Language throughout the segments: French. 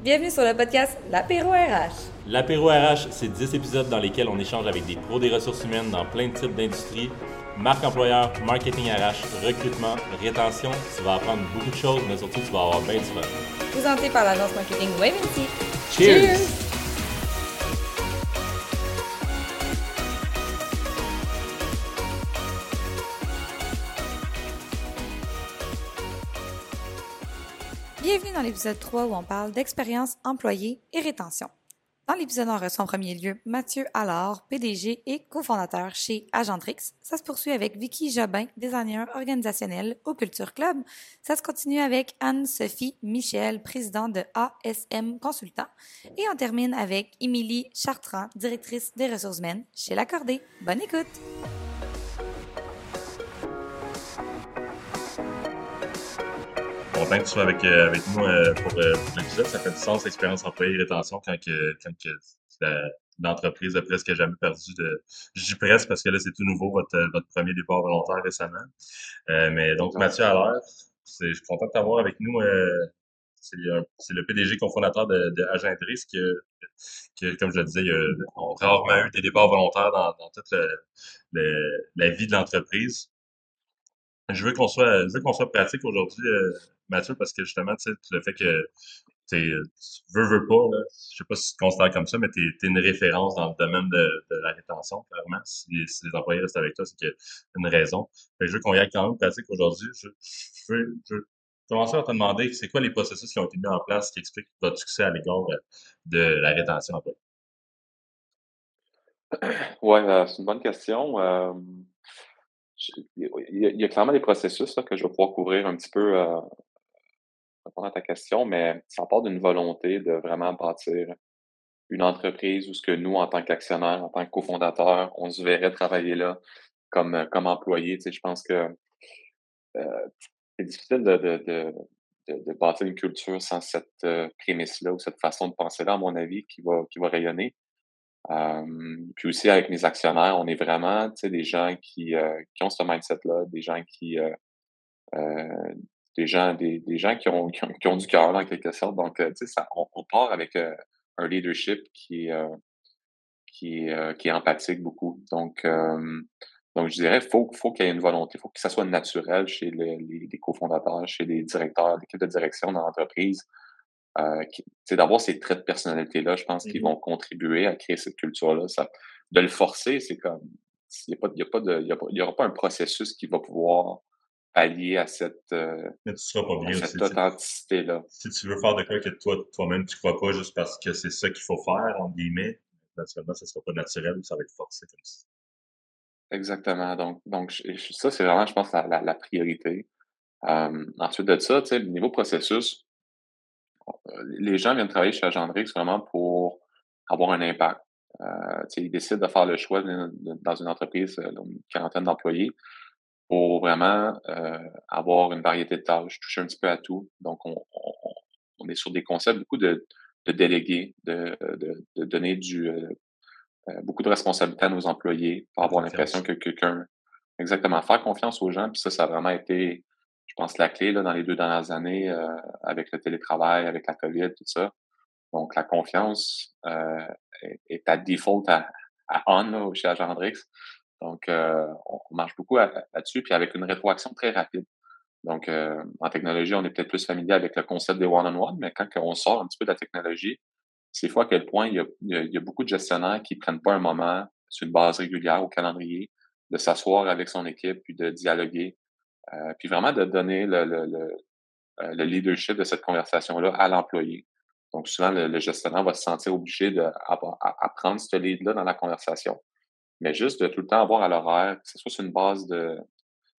Bienvenue sur le podcast L'Apéro RH. L'Apéro RH, c'est 10 épisodes dans lesquels on échange avec des pros des ressources humaines dans plein de types d'industries. Marque employeur, marketing RH, recrutement, rétention. Tu vas apprendre beaucoup de choses, mais surtout, tu vas avoir bien du fun. Présenté par l'agence marketing Webinity. Cheers! Bienvenue dans l'épisode 3 où on parle d'expérience employée et rétention. Dans l'épisode, on reçoit en premier lieu Mathieu Allard, PDG et cofondateur chez Agentrix. Ça se poursuit avec Vicky Jobin, designer organisationnel au Culture Club. Ça se continue avec Anne-Sophie Michel, présidente de ASM Consultant. Et on termine avec Émilie Chartrand, directrice des ressources humaines chez L'Accordé. Bonne écoute! Content que tu sois avec, euh, avec nous euh, pour, euh, pour l'épisode. Ça fait du sens, l'expérience employée et rétention, quand, que, quand que l'entreprise a presque jamais perdu de... Je dis presque parce que là, c'est tout nouveau, votre, votre premier départ volontaire récemment. Euh, mais donc, Mathieu Allaire, je suis content de t'avoir avec nous. Euh, c'est le PDG cofondateur de, de qui, qui, comme je le disais, il a, on a rarement eu des départs volontaires dans, dans toute le, le, la vie de l'entreprise. Je veux qu'on soit, je veux qu'on soit pratique aujourd'hui, euh, Mathieu, parce que justement, tu sais, le fait que tu veux, veux pas, là, je sais pas si tu te considères comme ça, mais tu es, une référence dans le domaine de, de la rétention, clairement. Si, les employés restent avec toi, c'est qu'il y a une raison. Fait je veux qu'on y aille quand même pratique aujourd'hui. Je, je, veux, commencer à te demander c'est quoi les processus qui ont été mis en place qui expliquent votre succès à l'égard de la rétention employée. Ouais, euh, c'est une bonne question. Euh, il y, a, clairement des processus que je vais pouvoir couvrir un petit peu euh, répondre à ta question, mais ça part d'une volonté de vraiment bâtir une entreprise où ce que nous, en tant qu'actionnaires, en tant que cofondateurs, on se verrait travailler là comme, comme employé. Tu sais, je pense que euh, c'est difficile de, de, de, bâtir une culture sans cette euh, prémisse-là ou cette façon de penser-là, à mon avis, qui va, qui va rayonner. Euh, puis aussi avec mes actionnaires, on est vraiment des gens qui, euh, qui ont ce mindset-là, des gens qui euh, euh, des gens, des, des gens qui ont, qui ont, qui ont du cœur en quelque sorte. Donc, tu sais, ça, on, on, part avec un leadership qui est qui est, qui est empathique beaucoup. Donc, donc je dirais, faut, faut qu'il y ait une volonté, faut que ça soit naturel chez les, les, les cofondateurs, chez les directeurs, l'équipe de direction dans l'entreprise. Euh, d'avoir ces traits de personnalité-là, je pense qu'ils mmh vont contribuer à créer cette culture-là. de le forcer, c'est comme, il n'y a il y aura pas un processus qui va pouvoir allier à cette, euh, cette authenticité-là. Si tu veux faire de quoi que toi, toi-même, tu crois pas juste parce que c'est ça qu'il faut faire, entre guillemets, naturellement, ça sera pas naturel ou ça va être forcé comme ça. Exactement. Donc, donc ça, c'est vraiment, je pense, la, la, la priorité. Euh, ensuite de ça, tu sais, niveau processus, euh, les gens viennent travailler chez Agendrix vraiment pour avoir un impact. Euh, ils décident de faire le choix dans une entreprise d'une quarantaine d'employés pour vraiment euh, avoir une variété de tâches, toucher un petit peu à tout. Donc, on, on, on est sur des concepts beaucoup de, de déléguer, de, de, de donner du euh, beaucoup de responsabilité à nos employés pour avoir l'impression que quelqu'un exactement faire confiance aux gens. Puis ça, ça a vraiment été pense, la clé là, dans les deux dernières années euh, avec le télétravail, avec la COVID, tout ça. Donc, la confiance euh, est, à default à, à on là, chez Agendrix. Donc, euh, on marche beaucoup là-dessus, puis avec une rétroaction très rapide. Donc, euh, en technologie, on est peut-être plus familier avec le concept des one-on-one, mais quand on sort un petit peu de la technologie, c'est fois à quel point il y, a, il y a beaucoup de gestionnaires qui prennent pas un moment sur une base régulière au calendrier de s'asseoir avec son équipe puis de dialoguer euh, puis vraiment de donner le, le, le, euh, le leadership de cette conversation-là à l'employé. Donc, souvent, le, gestionnaire va se sentir obligé de à, prendre ce lead-là dans la conversation. Mais juste de tout le temps avoir à l'horaire, que ce soit sur une base de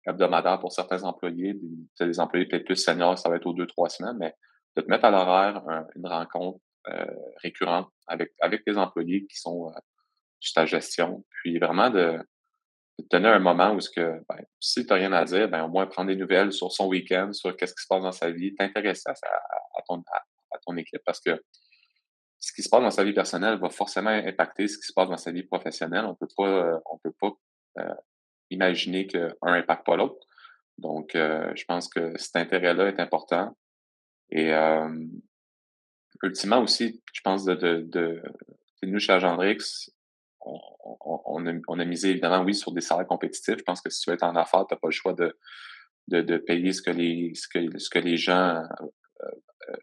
hebdomadaire pour certains employés, des, des employés peut-être plus seniors, ça va être aux deux, trois semaines, mais de te mettre à l'horaire une rencontre euh, récurrente avec, avec tes employés qui sont euh, sur ta gestion, puis vraiment de, de donner un moment où ce que, ben, si tu n'as rien à dire, ben, au moins prendre des nouvelles sur son week-end, sur qu'est-ce qui se passe dans sa vie, t'intéresser à, ton, à, ton équipe parce que ce qui se passe dans sa vie personnelle va forcément impacter ce qui se passe dans sa vie professionnelle. On peut pas, on peut pas euh, imaginer qu'un impacte pas l'autre. Donc, euh, je pense que cet intérêt-là est important. Et, euh, ultimement aussi, je pense, de, nous, chez Agendrix, on, on, a, misé évidemment, oui, sur des salaires compétitifs. Je pense que si tu veux être en affaires, tu n'as pas le choix de, de, payer ce que les, ce que, ce que les gens euh, euh,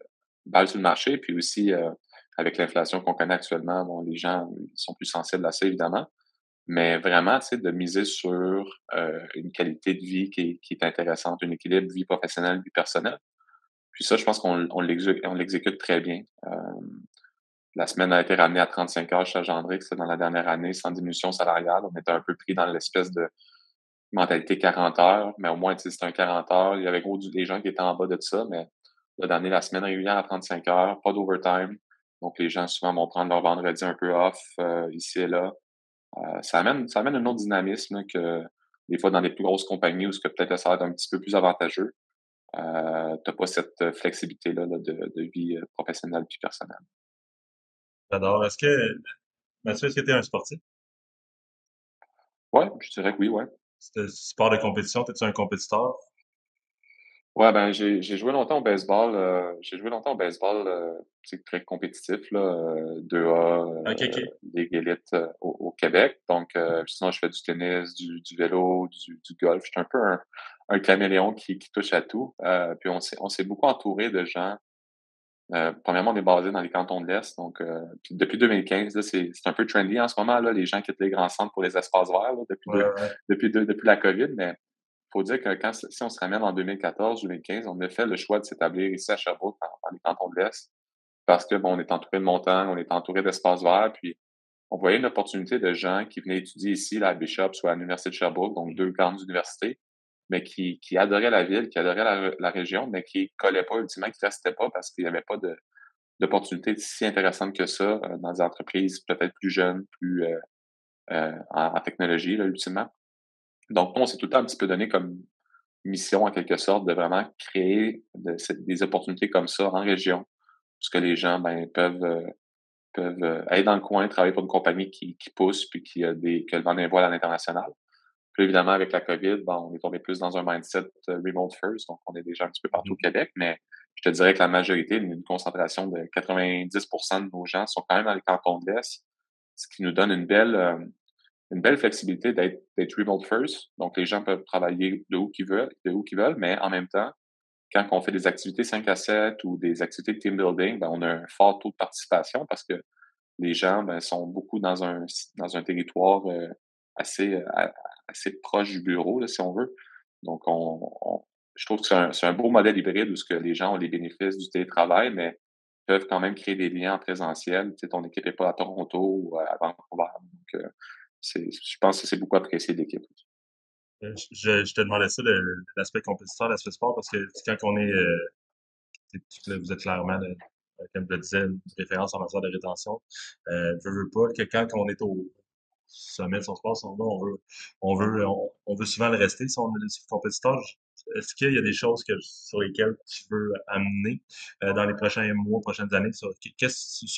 valent sur le marché. Puis aussi, euh, avec l'inflation qu'on connaît actuellement, bon, les gens sont plus sensibles à ça, évidemment. Mais vraiment, tu sais, de miser sur euh, une qualité de vie qui est, intéressante, un équilibre vie professionnelle, vie personnelle. Puis ça, je pense qu'on on l'exécute très bien. Euh, la semaine a été ramenée à 35 heures chez Gendrix dans la dernière année, sans diminution salariale. On était un peu pris dans l'espèce de mentalité 40 heures, mais au moins, c'était un 40 heures. Il y avait gros des gens qui étaient en bas de ça, mais là, d'année la semaine régulière à 35 heures, pas d'overtime. Donc, les gens souvent vont prendre leur vendredi un peu off euh, ici et là. Euh, ça, amène, ça amène un autre dynamisme que des fois dans les plus grosses compagnies où ce que peut-être ça va être un petit peu plus avantageux. Euh, tu n'as pas cette flexibilité-là de, de, vie professionnelle puis personnelle. J'adore. Est-ce que, Mathieu, est-ce que tu es un sportif? Oui, je dirais que oui, ouais. C'est sport de compétition, es-tu un compétiteur? Ouais, ben j'ai joué longtemps au baseball. Euh, j'ai joué longtemps au baseball, euh, c'est très compétitif, là, 2A, euh, okay, Ligue élite au, Québec. Donc, sinon, je fais du tennis, du, du vélo, du, du golf. Je suis un peu un, un caméléon qui, qui touche à tout. puis on s'est on s'est beaucoup entouré de gens. premièrement, on est basé dans les cantons de l'Est. Donc, depuis 2015, c'est un peu trendy en ce moment, là, les gens quittent les grands centres pour les espaces verts depuis, depuis, depuis la COVID, mais faut dire que quand, si on se ramène en 2014-2015, on a fait le choix de s'établir ici à Sherbrooke, dans, les cantons de l'Est, parce que bon, on est entouré de montagnes, on est entouré d'espaces verts, puis on voyait une opportunité de gens qui venaient étudier ici, à Bishop, soit à l'Université de Sherbrooke, donc deux grandes universités, mais qui, qui adoraient la ville, qui adoraient la, région, mais qui collaient pas ultimement, qui restaient pas parce qu'il n'y avait pas de d'opportunités si intéressantes que ça euh, dans des entreprises peut-être plus jeunes, plus euh, euh, en, en, technologie, là, ultimement. Donc, nous, on s'est tout le temps un petit peu donné comme mission, en quelque sorte, de vraiment créer des opportunités comme ça en région, parce que les gens ben, peuvent, euh, peuvent euh, être dans le coin, travailler pour une compagnie qui, qui pousse, puis qui a des, que le vent d'un voile à l'international. Puis évidemment, avec la COVID, bon, on est tombé plus dans un mindset euh, remote first, donc on est déjà un petit peu partout au mmh. Québec, mais je te dirais que la majorité, une concentration de 90% de nos gens sont quand même dans les cantons de l'Est, ce qui nous donne une belle, une belle flexibilité d'être remote first. Donc, les gens peuvent travailler de où qu'ils veulent, de où qu'ils veulent, mais en même temps, quand on fait des activités 5 à 7 ou des activités de team building, ben, on a un fort taux de participation parce que les gens ben, sont beaucoup dans un, dans un territoire euh, assez, euh, assez proche du bureau, là, si on veut. Donc, on, je trouve que c'est un, un, beau modèle hybride où ce que les gens ont les bénéfices du télétravail, mais peuvent quand même créer des liens en présentiel. Tu sais, ton équipe n'est pas à Toronto ou à Vancouver. Euh, je pense que c'est beaucoup apprécié de l'équipe. Euh, je, je, te demandais ça, l'aspect compétiteur, l'aspect sport, parce que quand on est, euh, vous êtes clairement, comme je le disais, une référence en matière de rétention. Euh, je veux pas que quand on est au sommet de son sport, on veut, on veut, on, veut souvent le rester si on est compétiteur. Est-ce qu'il y a des choses sur lesquelles tu veux amener euh, dans les prochains mois, prochaines années? Sur,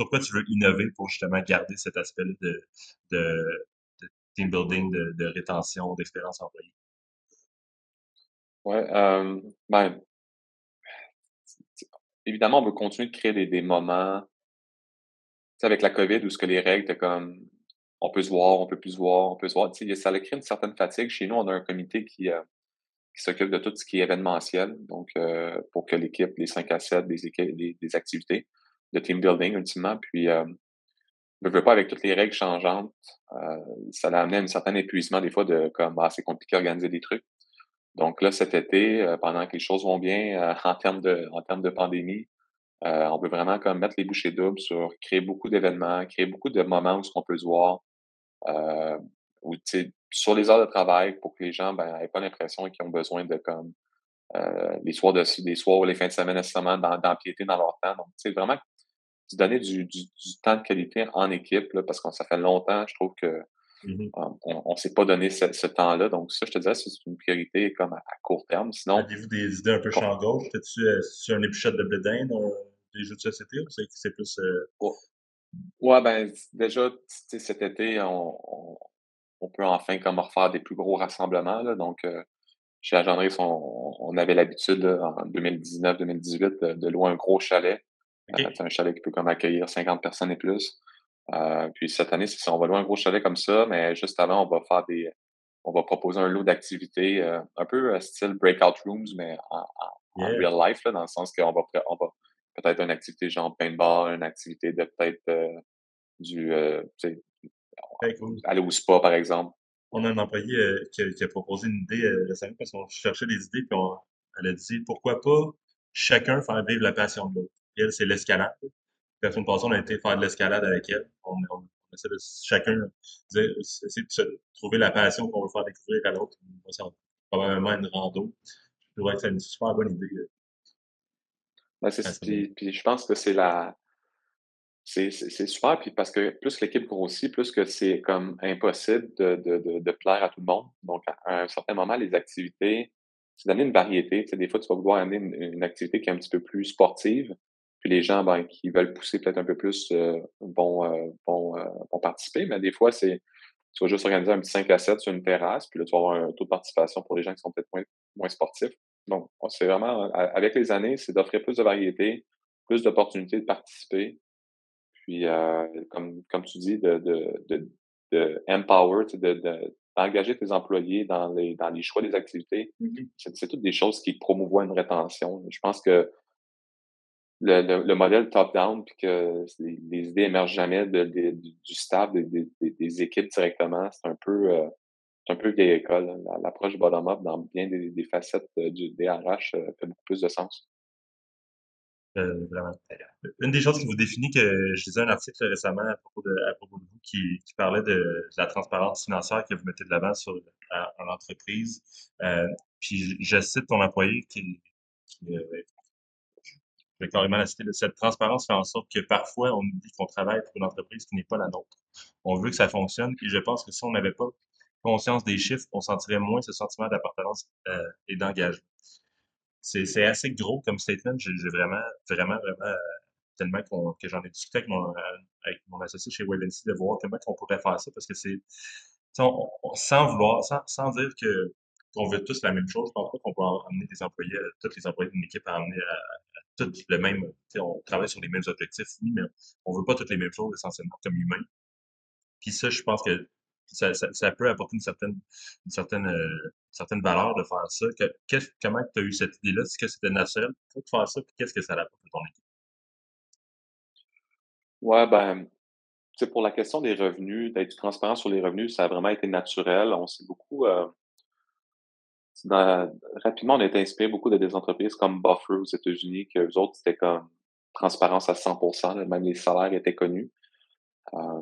quoi tu veux innover pour justement garder cet aspect-là de, team building, de, rétention, d'expérience employée? Oui, euh, ben, évidemment, on veut continuer de créer des, moments, avec la COVID, où ce que les règles, comme, on peut se voir, on peut plus se voir, on peut se voir, ça a créé une certaine fatigue. Chez nous, on a un comité qui, euh, s'occupe de tout ce qui est événementiel, donc euh, pour que l'équipe, les 5 à 7, des, des, des, activités de team building ultimement, puis euh, ne veut pas avec toutes les règles changeantes, euh, ça a amené à un certain épuisement des fois de comme ah, c'est compliqué d'organiser des trucs. Donc là, cet été, euh, pendant que les choses vont bien euh, en termes de en termes de pandémie, on veut vraiment comme mettre les bouchées doubles sur créer beaucoup d'événements, créer beaucoup de moments où qu'on peut se voir, ou sur les heures de travail pour que les gens ben, n'aient pas l'impression qu'ils ont besoin de comme euh, les soirs de des soirs ou les fins de semaine nécessairement d'empiéter dans leur temps. Donc, c'est vraiment se donner du, du, temps de qualité en équipe, là, parce que ça fait longtemps, je trouve que mmh on ne s'est pas donné ce, temps-là. Donc, ça, je te dirais, c'est une priorité comme à, court terme. Sinon. Avez-vous des idées un peu champ gauche? Fais-tu euh, un épluchette de blédin dans des jeux de société ou c'est plus. Euh... Ouais, ben, déjà, cet été, on, on peut enfin comme refaire des plus gros rassemblements. Là. Donc, euh, chez Agendrix, on, on avait l'habitude en 2019-2018 de, louer un gros chalet c'est un chalet qui peut comme accueillir 50 personnes et plus. puis cette année, c'est ça, on va louer un gros chalet comme ça, mais juste avant, on va faire des, on va proposer un lot d'activités, un peu style breakout rooms, mais en, real life, là, dans le sens qu'on va, on va peut-être une activité genre paintball, une activité de peut-être du, aller au spa, par exemple. On a un employé qui, a, proposé une idée récemment parce qu'on cherchait des idées, puis elle a dit pourquoi pas chacun faire vivre la passion de l'autre. Elle, c'est l'escalade. La semaine passée, on a été faire de l'escalade avec elle. On, essaie de chacun essayer de trouver la passion qu'on veut faire découvrir à l'autre. Probablement une rando. Je trouvais que c'est une super bonne idée. Ben, puis, je pense que c'est la. C'est super, puis parce que plus l'équipe grossit, plus que c'est comme impossible de, de, de, plaire à tout le monde. Donc, à un certain moment, les activités, c'est d'amener une variété. Tu sais, des fois, tu vas vouloir amener une, activité qui est un petit peu plus sportive, puis les gens ben, qui veulent pousser peut-être un peu plus euh, vont, euh, vont, euh, vont, participer, mais des fois, c'est tu vas juste organiser un petit 5 à 7 sur une terrasse, puis là, tu vas avoir un taux de participation pour les gens qui sont peut-être moins, moins sportifs. Donc, c'est vraiment, avec les années, c'est d'offrir plus de variété, plus d'opportunités de participer. Puis, comme, comme tu dis, de, de, de, de empower, de, d'engager tes employés dans les, dans les choix des activités. Mm-hmm. C'est toutes des choses qui promouvoient une rétention. Je pense que le, le, modèle top-down, puis que les, idées émergent jamais de, du staff, des, équipes directement, c'est un peu euh, un peu vieille école. L'approche bottom-up dans bien des, facettes euh, du DRH euh, fait beaucoup plus de sens. Euh, Une des choses qui vous définit, que je lisais un article récemment à propos de, à propos de vous qui, qui parlait de, la transparence financière que vous mettez de l'avant sur en entreprise. Euh, puis je cite ton employé qui, qui euh, je carrément la cette transparence fait en sorte que parfois on nous dit qu'on travaille pour une entreprise qui n'est pas la nôtre. On veut que ça fonctionne et je pense que si on n'avait pas conscience des chiffres, on sentirait moins ce sentiment d'appartenance euh, et d'engagement c'est assez gros comme statement. J'ai vraiment, vraiment, vraiment, euh, tellement que j'en ai discuté avec mon, avec mon associé chez Wellensy de voir comment on pourrait faire ça parce que c'est, sans vouloir, sans, sans dire que qu'on veut tous la même chose, je pense pas qu'on peut amener des employés, tous les employés d'une équipe à amener à, à, tous le même, on travaille sur les mêmes objectifs, oui, mais on veut pas toutes les mêmes choses essentiellement comme humains. Puis ça, je pense que ça, peut apporter une certaine, une certaine, euh, certaine valeur de faire ça. Comment tu as eu cette idée-là? Est-ce que c'était naturel pour faire ça? Puis qu'est-ce que ça apporte à ton équipe? Ouais, ben, pour la question des revenus, d'être transparent sur les revenus, ça a vraiment été naturel. On s'est beaucoup. Euh, rapidement, on a été inspiré beaucoup de des entreprises comme Buffer aux États-Unis, que les autres, c'était comme transparence à 100% même les salaires étaient connus. Euh,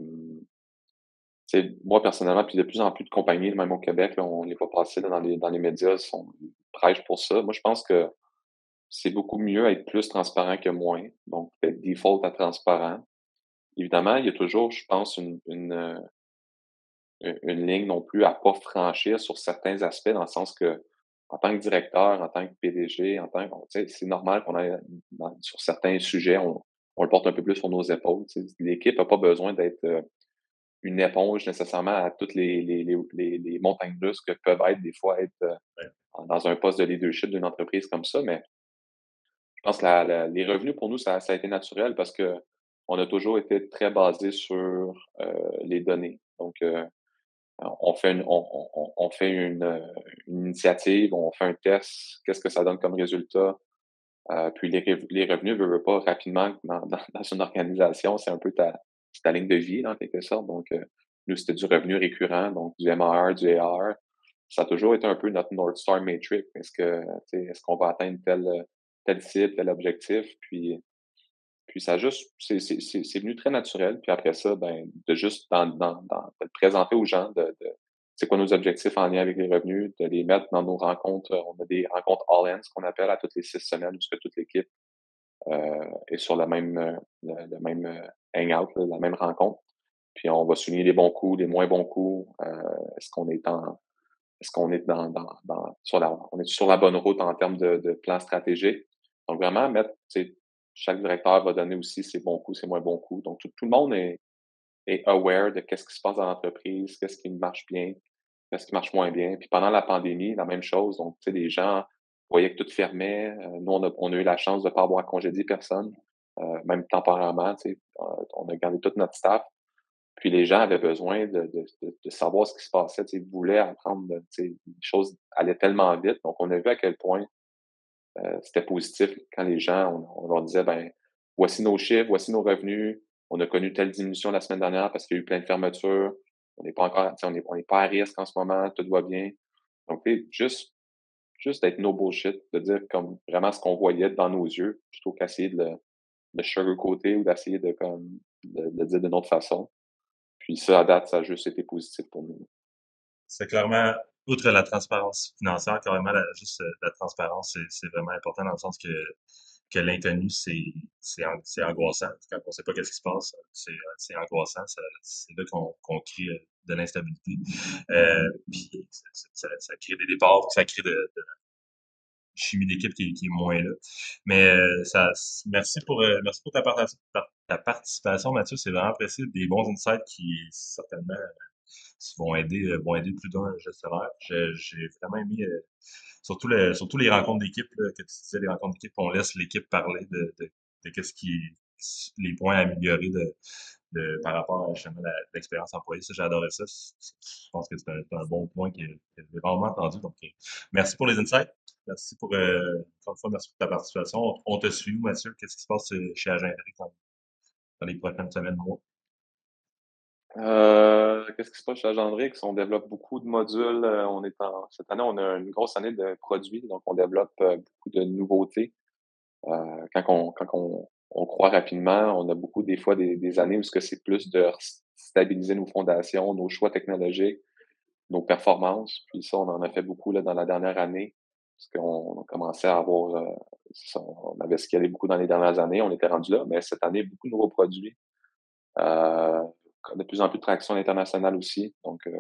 moi, personnellement, puis de plus en plus de compagnies, même au Québec, on les voit passer dans, les, dans les médias, sont prêches pour ça. Moi, je pense que c'est beaucoup mieux être plus transparent que moins. Donc, default à transparent. Évidemment, il y a toujours, je pense, une, une, euh, une ligne non plus à pas franchir sur certains aspects, dans le sens que en tant que directeur, en tant que PDG, en tant que, c'est normal qu'on ait sur certains sujets, on, on, le porte un peu plus sur nos épaules. L'équipe n'a pas besoin d'être euh, une éponge nécessairement à toutes les, les, les, les montagnes russes que peuvent être des fois être euh, dans un poste de leadership d'une entreprise comme ça. Mais je pense que les revenus pour nous, ça, ça, a été naturel parce que on a toujours été très basé sur euh, les données. Donc, euh, on fait une, on, fait une, une, initiative, on fait un test, qu'est-ce que ça donne comme résultat? puis les, les revenus ne veulent pas rapidement dans, dans, une organisation, c'est un peu ta, ta ligne de vie, en quelque sorte. Donc, euh, nous, c'était du revenu récurrent, donc du MAR, du AR. Ça a toujours été un peu notre North Star Matrix. Est-ce que, est-ce qu'on va atteindre tel, tel cible, tel objectif? Puis, puis ça juste, c'est, venu très naturel. Puis après ça, ben, de juste dans, présenter aux gens, de, de c'est quoi nos objectifs en lien avec les revenus, de les mettre dans nos rencontres. On a des rencontres all-in, ce qu'on appelle à toutes les six semaines, puisque toute l'équipe euh, est sur la même, euh, le, même euh, hangout, la même rencontre. Puis on va souligner les bons coups, les moins bons coups. est-ce qu'on est est-ce qu'on est dans, dans, dans, sur la on est sur la bonne route en termes de, de plan stratégique? Donc vraiment mettre, chaque directeur va donner aussi ses bons coups, ses moins bons coups. Donc tout, le monde est, aware de qu'est-ce qui se passe dans l'entreprise, qu'est-ce qui marche bien, qu'est-ce qui marche moins bien. Puis pendant la pandémie, la même chose. Donc, tu sais, les gens voyait que tout fermait. Euh, nous, on a, eu la chance de ne pas avoir congédié personne. même temporairement. On a gardé toute notre staff. Puis les gens avaient besoin de, savoir ce qui se passait. Ils voulaient apprendre. Les choses allaient tellement vite. Donc, on a vu à quel point c'était positif quand les gens, on, leur disait, ben, voici nos chiffres, voici nos revenus. On a connu telle diminution la semaine dernière parce qu'il y a eu plein de fermetures. On n'est pas encore, on n'est on pas à risque en ce moment, tout va bien. Donc, juste, juste d'être no bullshit, de dire comme vraiment ce qu'on voyait dans nos yeux, plutôt qu'essayer de le, de sugarcoater ou d'essayer de, comme, de dire d'une autre façon. Puis ça, à date, ça a juste été positif pour nous. C'est clairement, outre la transparence financière, carrément, la, juste euh, la transparence, c'est vraiment important dans le sens que que l'inconnu, c'est angoissant. Quand on ne sait pas qu'est-ce qui se passe, c'est angoissant. C'est là qu'on crée euh, de l'instabilité. Euh, puis ça, ça, crée des départs, ça crée de, de chimie d'équipe qui, qui, est moins là. Mais euh, ça, merci pour merci pour ta, ta participation, Mathieu. C'est vraiment apprécié. Des bons insights qui certainement vont aider vont aider plus d'un gestionnaire. J'ai vraiment aimé surtout, le, surtout les rencontres d'équipe, que tu disais, les rencontres d'équipe, on laisse l'équipe parler de, de, qu'est-ce qui, les points à améliorer de, de, par rapport à l'expérience employée. Ça, j'ai adoré ça. Je pense que c'est un, bon point que, j'ai vraiment entendu. Donc, euh, merci pour les insights. Merci pour, euh, encore une fois, merci pour ta participation. On, te suit, Mathieu. Qu'est-ce qui se passe euh, chez Agent dans, dans les prochaines semaines, mois? Euh, qu'est-ce qui se passe chez Agendrix? On développe beaucoup de modules. Euh, on est en, cette année, on a une grosse année de produits, donc on développe euh, beaucoup de nouveautés. quand on, quand on, croit rapidement, on a beaucoup des fois des, années où c'est plus de stabiliser nos fondations, nos choix technologiques, nos performances. Puis ça, on en a fait beaucoup là, dans la dernière année, parce qu'on commençait à avoir, on avait scalé beaucoup dans les dernières années, on était rendu là, mais cette année, beaucoup de nouveaux produits. Euh, de plus en plus de traction internationale aussi. Donc, euh,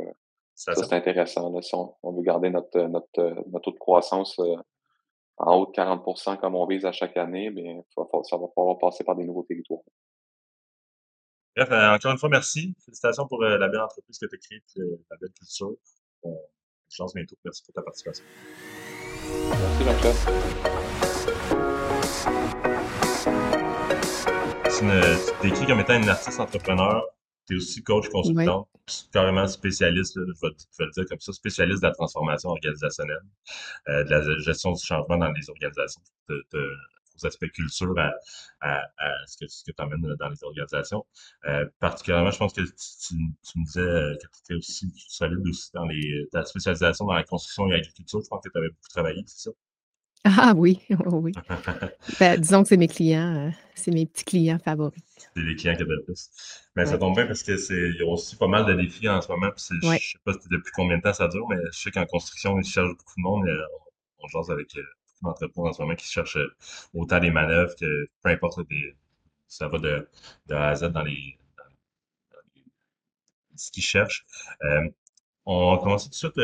ça, c'est intéressant. Là, si on, veut garder notre, notre, notre taux de croissance euh, en haut de 40% comme on vise à chaque année, bien, ça va falloir passer par des nouveaux territoires. Bref, euh, encore une fois, merci. Félicitations pour la belle entreprise que tu as créée, la belle culture. Bonne chance bientôt. Merci pour ta participation. Merci, Jean-Claude. Tu t'écris comme étant une artiste entrepreneur tu es aussi coach consultant, carrément spécialiste, je, vais, le dire comme ça, spécialiste de la transformation organisationnelle, euh, de la gestion du changement dans les organisations, de, de, aux aspects culture à, à, ce que, que tu amènes dans les organisations. Euh, particulièrement, je pense que tu, tu, me disais que tu étais aussi solide aussi dans les, ta spécialisation dans la construction et l'agriculture. Je pense que tu avais beaucoup travaillé, c'est ça? Ah oui, oui. Ben, disons que c'est mes clients, euh, c'est mes petits clients favoris. C'est les clients qui le plus. Mais ça tombe bien parce que c'est y a aussi pas mal de défis en ce moment. Puis je sais pas depuis combien de temps ça dure, mais je sais qu'en construction, ils cherchent beaucoup de monde. on, on jase avec euh, beaucoup d'entreprises en ce moment qui cherchent euh, autant des manœuvres que peu importe des, ça va de, de A à Z dans les, dans les ce qu'ils cherchent. on commence tout de suite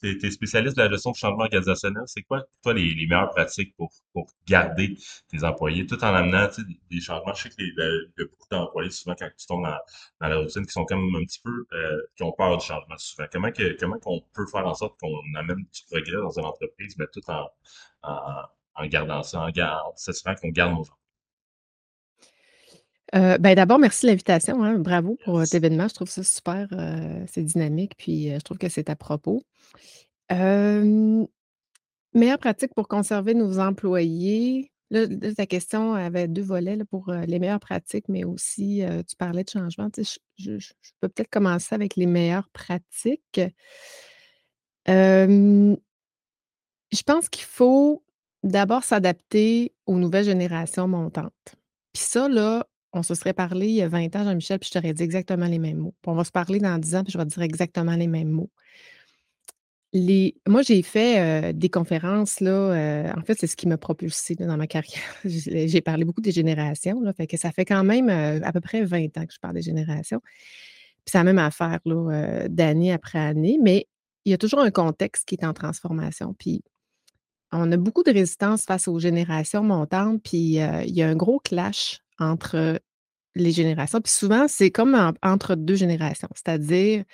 tu es, spécialiste de la gestion de changement organisationnel. C'est quoi, toi, les, meilleures pratiques pour, pour garder tes employés, tout en amenant des, changements? Je sais y a beaucoup d'employés, souvent, quand tu tombes dans, la routine, qui sont quand même un petit peu, euh, qui ont peur du changement souvent. Comment que, comment peut faire en sorte qu'on amène du progrès dans une entreprise, mais tout en, en, gardant ça, en, en s'assurant qu'on garde nos employés? Euh, ben d'abord, merci de l'invitation. Hein. Bravo pour cet événement. Je trouve ça super. Euh, c'est dynamique, puis je trouve que c'est à propos. Euh, meilleure pratique pour conserver nos employés? Là, ta question avait deux volets pour les meilleures pratiques, mais aussi tu parlais de changement. je, peux peut-être commencer avec les meilleures pratiques. je pense qu'il faut d'abord s'adapter aux nouvelles générations montantes. Puis ça, là, on se serait parlé il y a 20 ans, Jean-Michel, puis je t'aurais dit exactement les mêmes mots. on va se parler dans 10 ans, puis je vais dire exactement les mêmes mots. Moi, j'ai fait des conférences, là, en fait, c'est ce qui m'a propulsé dans ma carrière. j'ai parlé beaucoup des générations, ça fait quand même à peu près 20 ans que je parle des générations. Puis c'est la même affaire, là, d'année après année, mais il y a toujours un contexte qui est en transformation. Puis on a beaucoup de résistance face aux générations montantes, puis il y a un gros clash entre les générations. Puis souvent, c'est comme entre deux générations, c'est-à-dire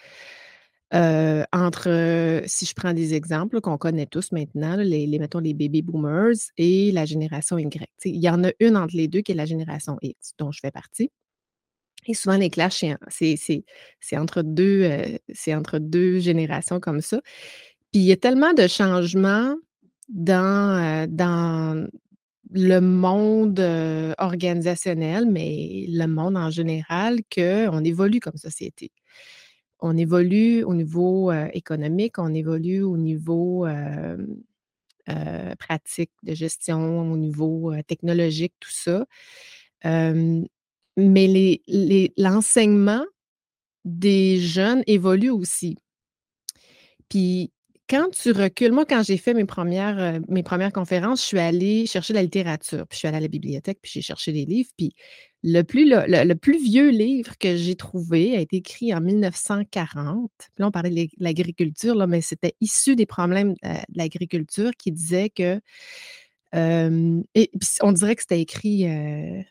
entre, si je prends des exemples qu'on connaît tous maintenant, les, mettons les baby boomers et la génération Y. il y en a une entre les deux qui est la génération X, dont je fais partie. Et souvent, les clashs, c'est entre, deux, entre deux générations comme ça. Puis il y a tellement de changements dans, dans le monde organisationnel, mais le monde en général, qu'on évolue comme société on évolue au niveau économique, on évolue au niveau pratique de gestion, au niveau technologique, tout ça. mais l'enseignement des jeunes évolue aussi. Puis quand tu recules, moi, quand j'ai fait mes premières, mes premières conférences, je suis allée chercher la littérature, puis je suis allée à la bibliothèque, puis j'ai cherché des livres, puis le plus, le, plus vieux livre que j'ai trouvé a été écrit en 1940. Puis là, on parlait de l'agriculture, mais c'était issu des problèmes euh, de l'agriculture qui disait que. et on dirait que c'était écrit euh,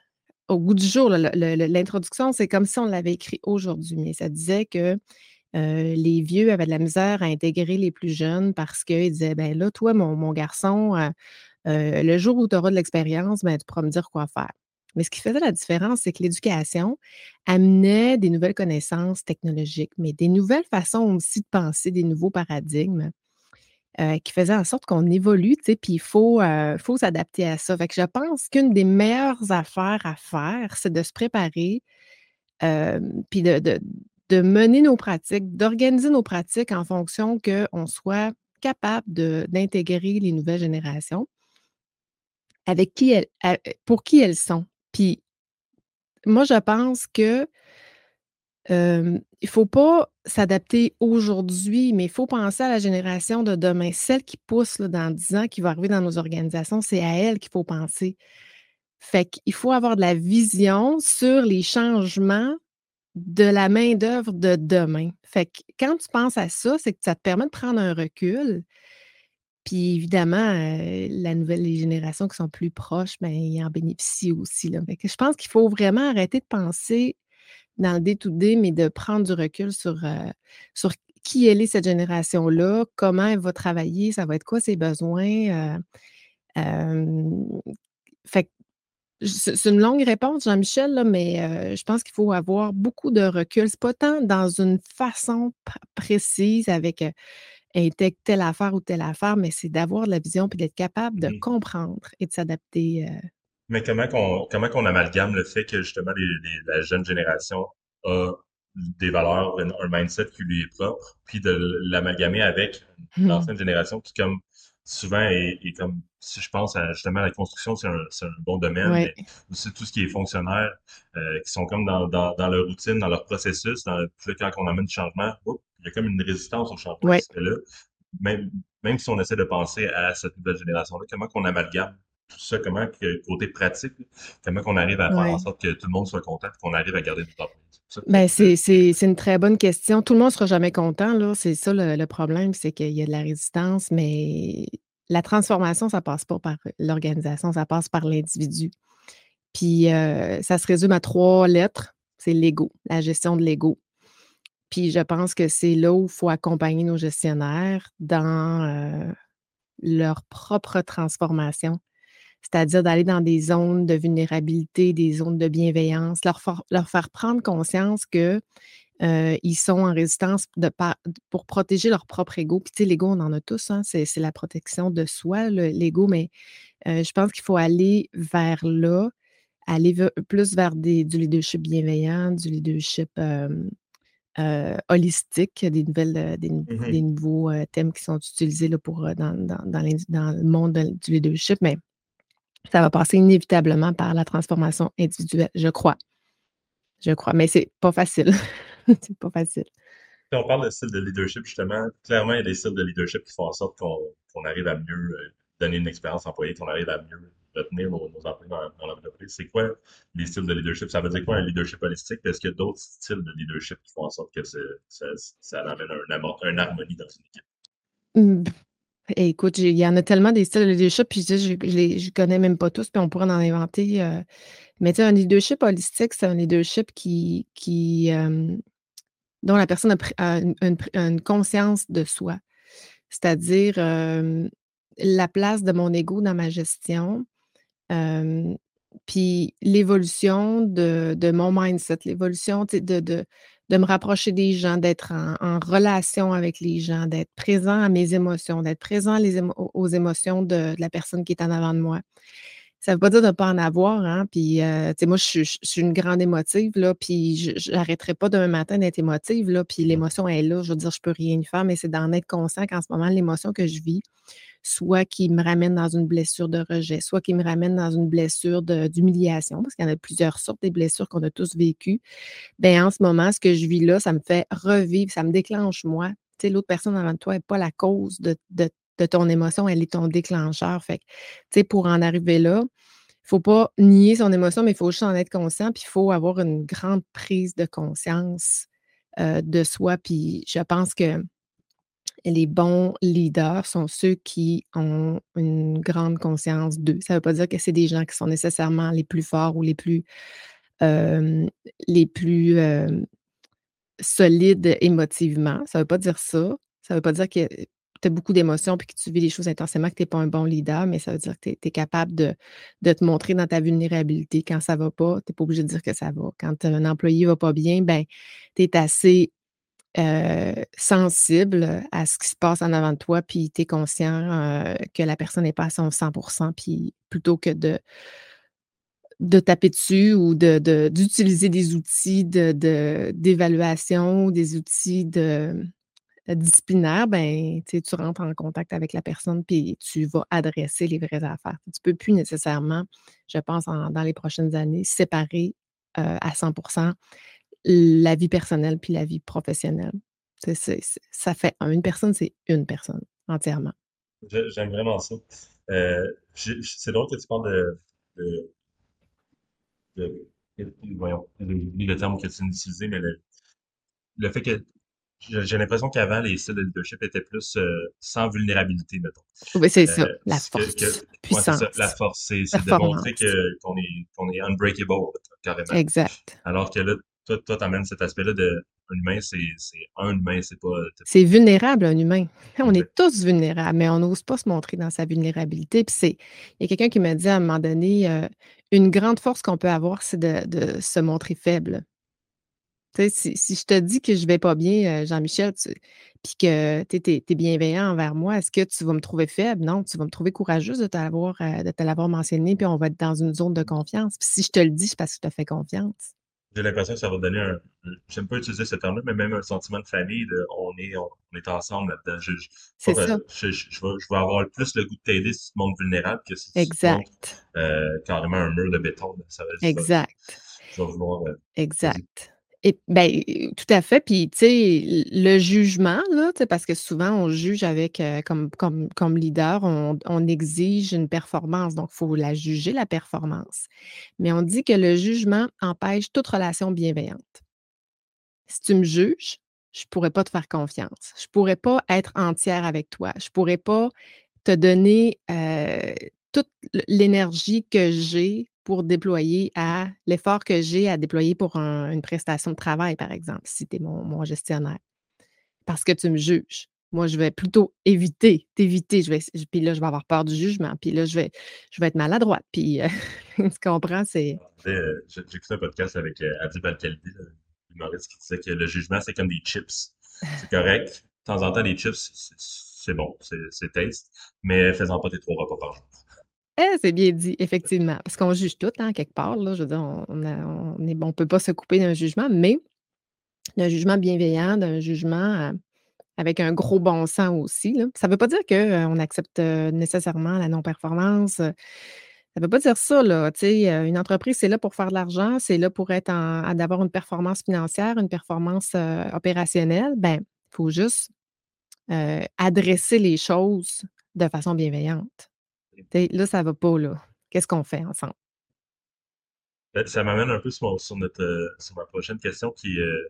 au bout du jour. L'introduction, c'est comme si on l'avait écrit aujourd'hui, mais ça disait que les vieux avaient de la misère à intégrer les plus jeunes parce qu'ils disaient ben là, toi, mon, garçon, le jour où tu auras de l'expérience, ben, tu pourras me dire quoi faire. Mais ce qui faisait la différence, c'est que l'éducation amenait des nouvelles connaissances technologiques, mais des nouvelles façons aussi de penser, des nouveaux paradigmes qui faisaient en sorte qu'on évolue, tu sais, puis il faut, faut s'adapter à ça. Fait que je pense qu'une des meilleures affaires à faire, c'est de se préparer, puis de, mener nos pratiques, d'organiser nos pratiques en fonction qu'on soit capable d'intégrer les nouvelles générations elles, pour qui elles sont. Puis moi, je pense que il ne faut pas s'adapter aujourd'hui, mais il faut penser à la génération de demain, celle qui pousse dans 10 ans, qui va arriver dans nos organisations, c'est à elle qu'il faut penser. Fait qu'il faut avoir de la vision sur les changements de la main-d'œuvre de demain. Fait que quand tu penses à ça, c'est que ça te permet de prendre un recul, puis évidemment, la nouvelle, les générations qui sont plus proches, ben, ils en bénéficient aussi. Je pense qu'il faut vraiment arrêter de penser dans le day-to-day, mais de prendre du recul sur, sur qui elle est cette génération-là, comment elle va travailler, ça va être quoi ses besoins. fait c'est une longue réponse, Jean-Michel, mais je pense qu'il faut avoir beaucoup de recul. C'est pas tant dans une façon précise avec intègre telle affaire ou telle affaire, mais c'est d'avoir de la vision puis d'être capable de mmh. comprendre et de s'adapter. Euh. Mais comment qu'on comment qu'on amalgame le fait que justement la jeune génération a des valeurs, un, mindset qui lui est propre, puis de l'amalgamer avec mmh. l'ancienne génération qui comme souvent est, comme si je pense à justement la construction, c'est un, un, bon domaine, mais aussi tout ce qui est fonctionnaire, euh, qui sont comme dans, dans, dans, leur routine, dans leur processus, dans, quand on amène du changement, il y a comme une résistance au changement là. Même, même si on essaie de penser à cette nouvelle génération-là, comment qu'on amalgame tout ça, comment que, côté pratique, comment qu'on arrive à faire en sorte que tout le monde soit content, qu'on arrive à garder notre temps. Ben, c'est une très bonne question. Tout le monde ne sera jamais content, là. C'est ça le, problème, c'est qu'il y a de la résistance, mais la transformation, ça ne passe pas par l'organisation, ça passe par l'individu. Puis euh, ça se résume à trois lettres. C'est l'ego, la gestion de l'ego. Puis je pense que c'est là où il faut accompagner nos gestionnaires dans euh, leur propre transformation, c'est-à-dire d'aller dans des zones de vulnérabilité, des zones de bienveillance, leur, leur faire prendre conscience que euh, ils sont en résistance de, pour protéger leur propre ego. Puis, tu sais, l'ego, on en a tous, hein, c'est, la protection de soi, l'ego, mais euh, je pense qu'il faut aller vers là, aller plus vers des, du leadership bienveillant, du leadership euh, holistique, des, nouvelles, euh, des, mmh nouveaux thèmes qui sont utilisés là, pour, dans, dans, dans, le monde du leadership, mais ça va passer inévitablement par la transformation individuelle, je crois. Je crois, mais c'est pas facile. c'est pas facile. Si on parle de style de leadership, justement, clairement, il y a des styles de leadership qui font en sorte qu'on arrive à mieux donner une expérience employée, qu'on arrive à mieux retenir nos, nos employés dans, l'entreprise. C'est quoi les styles de leadership? Ça veut dire quoi un leadership holistique? Est-ce qu'il y a d'autres styles de leadership qui font en sorte que ça, ça, amène un, une harmonie dans une équipe? Mmh. Écoute, il y en a tellement des styles de leadership, puis je ne connais même pas tous, puis on pourrait en inventer. Euh, mais tu sais, un leadership holistique, c'est un leadership qui, qui, dont la personne a, une, conscience de soi. C'est-à-dire la place de mon ego dans ma gestion, puis l'évolution de, mon mindset, l'évolution de, de, de, me rapprocher des gens, d'être en, relation avec les gens, d'être présent à mes émotions, d'être présent aux émotions de, la personne qui est en avant de moi. Ça ne veut pas dire de ne pas en avoir, hein? Euh, moi, je, suis une grande émotive, là, puis je n'arrêterai pas demain matin d'être émotive, là, puis l'émotion est là. Je veux dire, je ne peux rien y faire, mais c'est d'en être conscient qu'en ce moment, l'émotion que je vis, soit qui me ramène dans une blessure de rejet, soit qui me ramène dans une blessure d'humiliation, parce qu'il y en a plusieurs sortes des blessures qu'on a tous vécues. Bien, en ce moment, ce que je vis là, ça me fait revivre, ça me déclenche moi. Tu l'autre personne avant toi n'est pas la cause de, ton émotion, elle est ton déclencheur. Fait tu sais, pour en arriver là, il ne faut pas nier son émotion, mais il faut juste en être conscient, puis il faut avoir une grande prise de conscience euh, de soi. Puis je pense que les bons leaders sont ceux qui ont une grande conscience d'eux. Ça ne veut pas dire que c'est des gens qui sont nécessairement les plus forts ou les plus, les plus solides émotivement. Ça ne veut pas dire ça. Ça ne veut pas dire que tu as beaucoup d'émotions et que tu vis les choses intensément, que tu n'es pas un bon leader, mais ça veut dire que tu es, capable de, de, te montrer dans ta vulnérabilité. Quand ça ne va pas, tu n'es pas obligé de dire que ça va. Quand un employé ne va pas bien, ben, tu es assez euh, sensible à ce qui se passe en avant de toi, puis tu es conscient euh, que la personne n'est pas à son 100 puis plutôt que de, de taper dessus ou d'utiliser de, des outils d'évaluation, de, des outils de, euh, disciplinaires, ben, tu rentres en contact avec la personne puis tu vas adresser les vraies affaires. Tu ne peux plus nécessairement, je pense, dans les prochaines années, séparer à 100 la vie personnelle puis la vie professionnelle. ça fait une personne, c'est une personne entièrement. J'aime vraiment ça. Euh, c'est drôle que tu parles de, voyons, le terme que tu utilisé, mais le, fait que j'ai l'impression qu'avant, les styles de leadership étaient plus euh, sans vulnérabilité, mettons. Oui, c'est ça, euh, la force. puissance. la force, c'est de montrer qu'on est, qu'on est unbreakable, carrément. Exact. Alors que là, toi, tu amènes cet aspect-là de un humain, c'est un humain, c'est pas. C'est vulnérable, un humain. On est tous vulnérables, mais on n'ose pas se montrer dans sa vulnérabilité. Puis c'est. Il y a quelqu'un qui m'a dit à un moment donné euh, une grande force qu'on peut avoir, c'est de, se montrer faible. Tu sais, si, si, je te dis que je vais pas bien, euh, Jean-Michel, puis que tu es, bienveillant envers moi, est-ce que tu vas me trouver faible? Non, tu vas me trouver courageuse de te l'avoir euh, mentionné, puis on va être dans une zone de confiance. Puis si je te le dis, c'est parce que je te fais confiance j'ai l'impression que ça va donner un, j'aime pas utiliser ce terme-là, mais même un sentiment de famille, de on est, on, est ensemble là-dedans. Je, c'est ça. Je, je, vais, je vais avoir plus le goût de t'aider si tu te montres vulnérable que si tu exact. euh, carrément un mur de béton. Ça va, exact. Je vais vouloir. Euh, exact. Et ben, tout à fait. Puis, tu sais, le jugement, parce que souvent, on juge avec, comme, comme, comme leader, on, exige une performance. Donc, il faut la juger, la performance. Mais on dit que le jugement empêche toute relation bienveillante. Si tu me juges, je ne pourrais pas te faire confiance. Je ne pourrais pas être entière avec toi. Je ne pourrais pas te donner toute l'énergie que j'ai pour déployer à l'effort que j'ai à déployer pour une prestation de travail, par exemple, si tu es mon, gestionnaire. Parce que tu me juges. Moi, je vais plutôt éviter, t'éviter. Je vais, puis là, je vais avoir peur du jugement. Puis là, je vais, je vais être maladroite. Puis, euh, tu comprends, c'est. Euh, j'ai écouté un podcast avec euh, Adib l'humoriste, qui disait que le jugement, c'est comme des chips. C'est correct. De temps en temps, les chips, c'est bon, c'est taste, mais faisant pas tes trois repas par jour. Eh, c'est bien dit, effectivement. Parce qu'on juge tout, hein, quelque part. Là, je veux dire, on ne on peut pas se couper d'un jugement, mais d'un jugement bienveillant, d'un jugement avec un gros bon sens aussi. Ça ne veut pas dire qu'on accepte nécessairement la non-performance. Ça ne veut pas dire ça. Là. une entreprise, c'est là pour faire de l'argent, c'est là pour être d'avoir une performance financière, une performance opérationnelle. Ben, il faut juste adresser les choses de façon bienveillante là, ça va pas, là. Qu'est-ce qu'on fait ensemble? Ben, ça m'amène un peu sur, notre, euh, sur ma prochaine question qui, euh,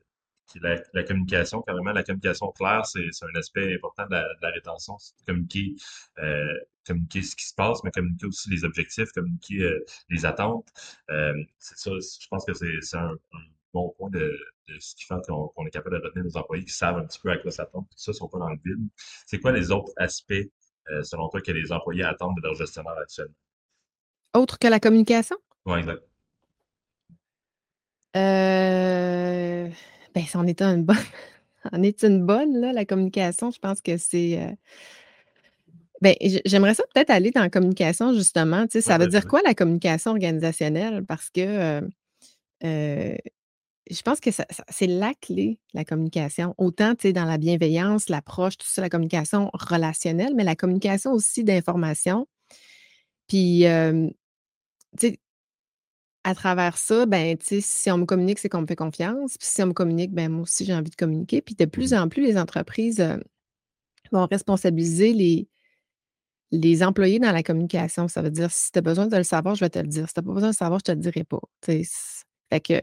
qui est la, communication. Carrément, la communication claire, c'est un aspect important de la, rétention. Communiquer, euh, communiquer ce qui se passe, mais communiquer aussi les objectifs, communiquer les attentes. c'est ça, je pense que c'est un, bon point de, ce qui fait qu'on est capable de retenir nos employés qui savent un petit peu à quoi s'attendre, tout ça, ne sont pas dans le vide. C'est quoi les autres aspects, selon toi, que les employés attendent de leur gestionnaire actuellement? Autre que la communication? Oui, exact. Euh, ben, c'en est une bonne. en est une bonne, là, la communication. Je pense que c'est. Euh, ben, j'aimerais ça peut-être aller dans la communication, justement. Tu sais, ça veut dire quoi la communication organisationnelle? Parce que euh, je pense que c'est la clé, la communication. Autant, tu sais, dans la bienveillance, l'approche, tout ça, la communication relationnelle, mais la communication aussi d'information. Puis, tu sais, à travers ça, ben, tu sais, si on me communique, c'est qu'on me fait confiance. Puis si on me communique, ben, moi aussi, j'ai envie de communiquer. Puis de plus en plus, les entreprises vont responsabiliser les, les employés dans la communication. Ça veut dire, si tu as besoin de le savoir, je vais te le dire. Si tu n'as pas besoin de le savoir, je ne te le dirai pas. Fait que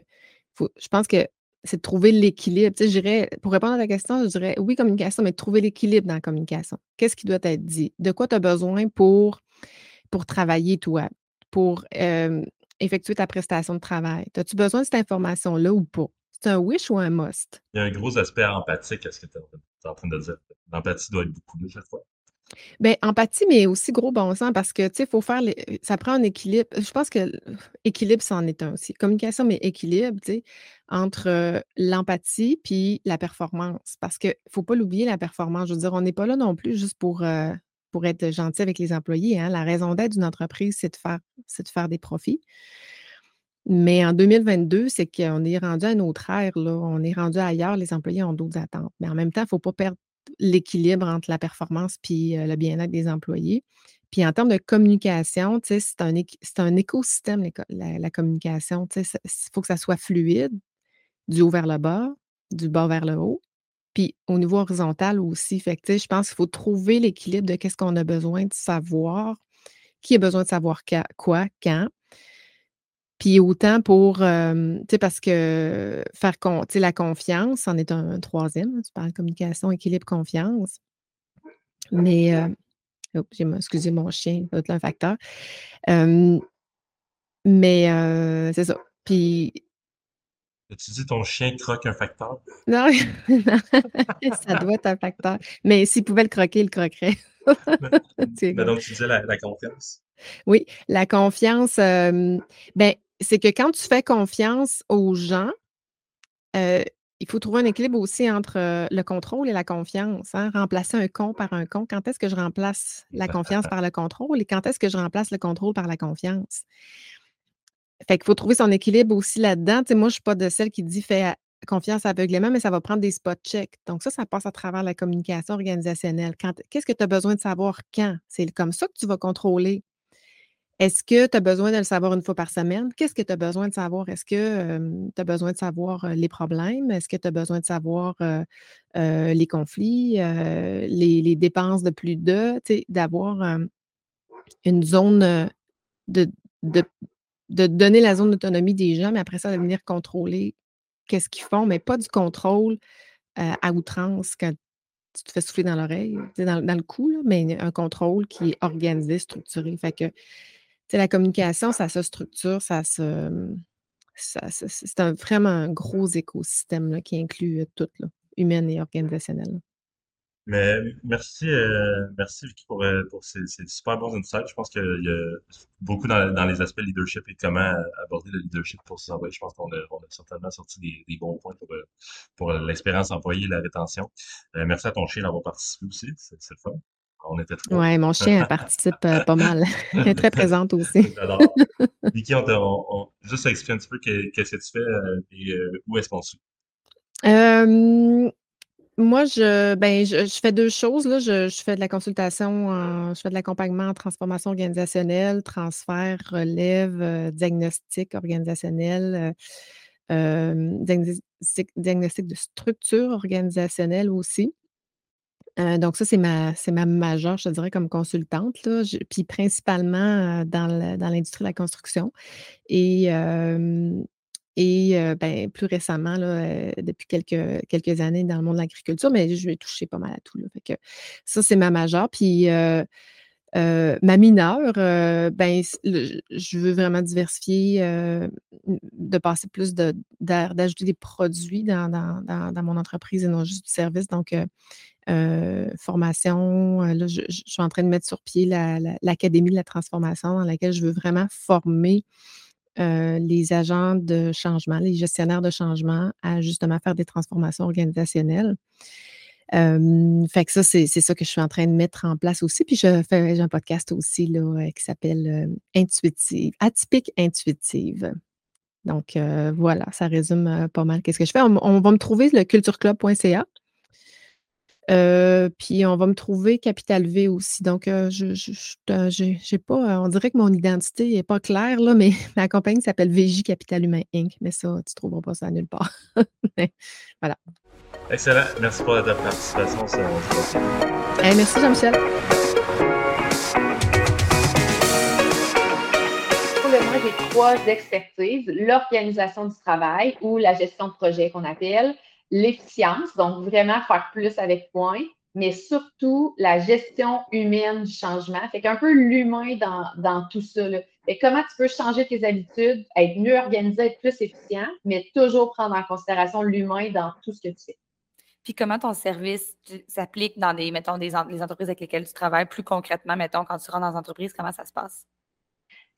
je pense que c'est de trouver l'équilibre. Tu sais, pour répondre à ta question, je dirais oui, communication, mais trouver l'équilibre dans la communication. Qu'est-ce qui doit être dit? De quoi tu as besoin pour, pour travailler, toi? Pour effectuer ta prestation de travail? As-tu besoin de cette information-là ou pas? C'est un wish ou un must? Il y a un gros aspect empathique à ce que tu es en train de dire. L'empathie doit être beaucoup de chaque fois. Bien, empathie, mais aussi gros bon sens parce que, tu sais, il faut faire, ça prend un équilibre. Je pense que équilibre, ça en est un aussi. Communication, mais équilibre, tu sais, entre l'empathie puis la performance. Parce qu'il ne faut pas l'oublier, la performance. Je veux dire, on n'est pas là non plus juste pour, pour être gentil avec les employés. Hein. La raison d'être d'une entreprise, c'est de faire, de faire des profits. Mais en 2022, c'est qu'on est rendu à une autre ère. Là. On est rendu ailleurs. Les employés ont d'autres attentes. Mais en même temps, il ne faut pas perdre l'équilibre entre la performance et le bien-être des employés. Puis en termes de communication, c'est un, un écosystème, la, communication. Il faut que ça soit fluide, du haut vers le bas, du bas vers le haut. Puis au niveau horizontal aussi. Fait je pense qu'il faut trouver l'équilibre de qu'est-ce qu'on a besoin de savoir, qui a besoin de savoir quoi, quand. Puis autant pour, tu sais, parce que faire la confiance en est un, troisième. Hein, tu parles de communication, équilibre, confiance. Mais, oh, j'ai excusez mon chien, c'est un facteur. mais c'est ça. Puis tu dis ton chien croque un facteur? Non, ça doit être un facteur. Mais s'il pouvait le croquer, il le croquerait. mais, donc, tu disais la, confiance. Oui, la confiance, ben, c'est que quand tu fais confiance aux gens, il faut trouver un équilibre aussi entre le contrôle et la confiance. Hein. Remplacer un con par un con. Quand est-ce que je remplace la confiance par le contrôle et quand est-ce que je remplace le contrôle par la confiance? Fait qu'il faut trouver son équilibre aussi là-dedans. Tu sais, moi, je ne suis pas de celle qui dit fais confiance aveuglément, mais ça va prendre des spot checks. Donc, ça, ça passe à travers la communication organisationnelle. Qu'est-ce que tu as besoin de savoir quand? C'est comme ça que tu vas contrôler. Est-ce que tu as besoin de le savoir une fois par semaine? Qu'est-ce que tu as besoin de savoir? Est-ce que tu as besoin de savoir les problèmes? Est-ce que tu as besoin de savoir les conflits, les, dépenses de plus de, d'avoir une zone de, de, de donner la zone d'autonomie des gens, mais après ça, de venir contrôler qu'est-ce qu'ils font, mais pas du contrôle à outrance quand tu te fais souffler dans l'oreille, dans, dans, le cou, mais un contrôle qui est organisé, structuré. Fait que la communication, ça se structure, ça se. c'est un, vraiment un gros écosystème là, qui inclut tout, là, humain et organisationnel. Mais merci, merci Vicky pour, ces, ces super bons insights. Je pense qu'il y a beaucoup dans, les aspects leadership et comment aborder le leadership pour ces employés. Je pense qu'on a, certainement sorti des, bons points pour, pour l'expérience employée et la rétention. merci à ton chien d'avoir participé aussi. C'est, c'est le fun. On était très Oui, mon chien participe pas mal. Elle est très présente aussi. Vicky, on, on, on, juste expliquer un petit peu qu'est-ce que tu fais et où est-ce qu'on suit? Euh, moi, je, ben, je, fais deux choses. Là. Je, fais de la consultation, je fais de l'accompagnement en transformation organisationnelle, transfert, relève, euh, diagnostic organisationnel, euh, diagnostic, de structure organisationnelle aussi. Euh, donc, ça, c'est ma, ma majeure, je te dirais, comme consultante, là. puis principalement dans l'industrie de la construction. Et et ben, plus récemment, là, depuis quelques, quelques années dans le monde de l'agriculture, mais je vais toucher pas mal à tout. Là. Ça, c'est ma majeure. Puis Euh, ma mineure, euh, ben, je veux vraiment diversifier, euh, de passer plus de d'ajouter des produits dans dans mon entreprise et non juste du service. Donc, formation, là, je suis en train de mettre sur pied l'académie de la transformation dans laquelle je veux vraiment former, les agents de changement, les gestionnaires de changement à justement faire des transformations organisationnelles fait que ça, c'est ça que je suis en train de mettre en place aussi. Puis je j'ai un podcast aussi là, euh, qui s'appelle Intuitive, Atypique Intuitive. Donc voilà, ça résume pas mal qu'est-ce que je fais. On, va me trouver le cultureclub.ca. puis on va me trouver Capital V aussi. Donc, je j'ai pas, on dirait que mon identité n'est pas claire, là, mais ma compagnie s'appelle VJ Capital Humain Inc. Mais ça, tu ne trouveras pas ça nulle part. voilà. Excellent. Merci pour ta participation. Hey, merci, Jean-Michel. J'ai trois expertises l'organisation du travail ou la gestion de projet qu'on appelle, l'efficience, donc vraiment faire plus avec point, mais surtout la gestion humaine du changement. Fait qu'un peu l'humain dans, dans, tout ça. Et comment tu peux changer tes habitudes, être mieux organisé, être plus efficient, mais toujours prendre en considération l'humain dans tout ce que tu fais? Puis comment ton service s'applique dans des, mettons, des les entreprises avec lesquelles tu travailles plus concrètement, mettons, quand tu rentres dans l'entreprise, comment ça se passe?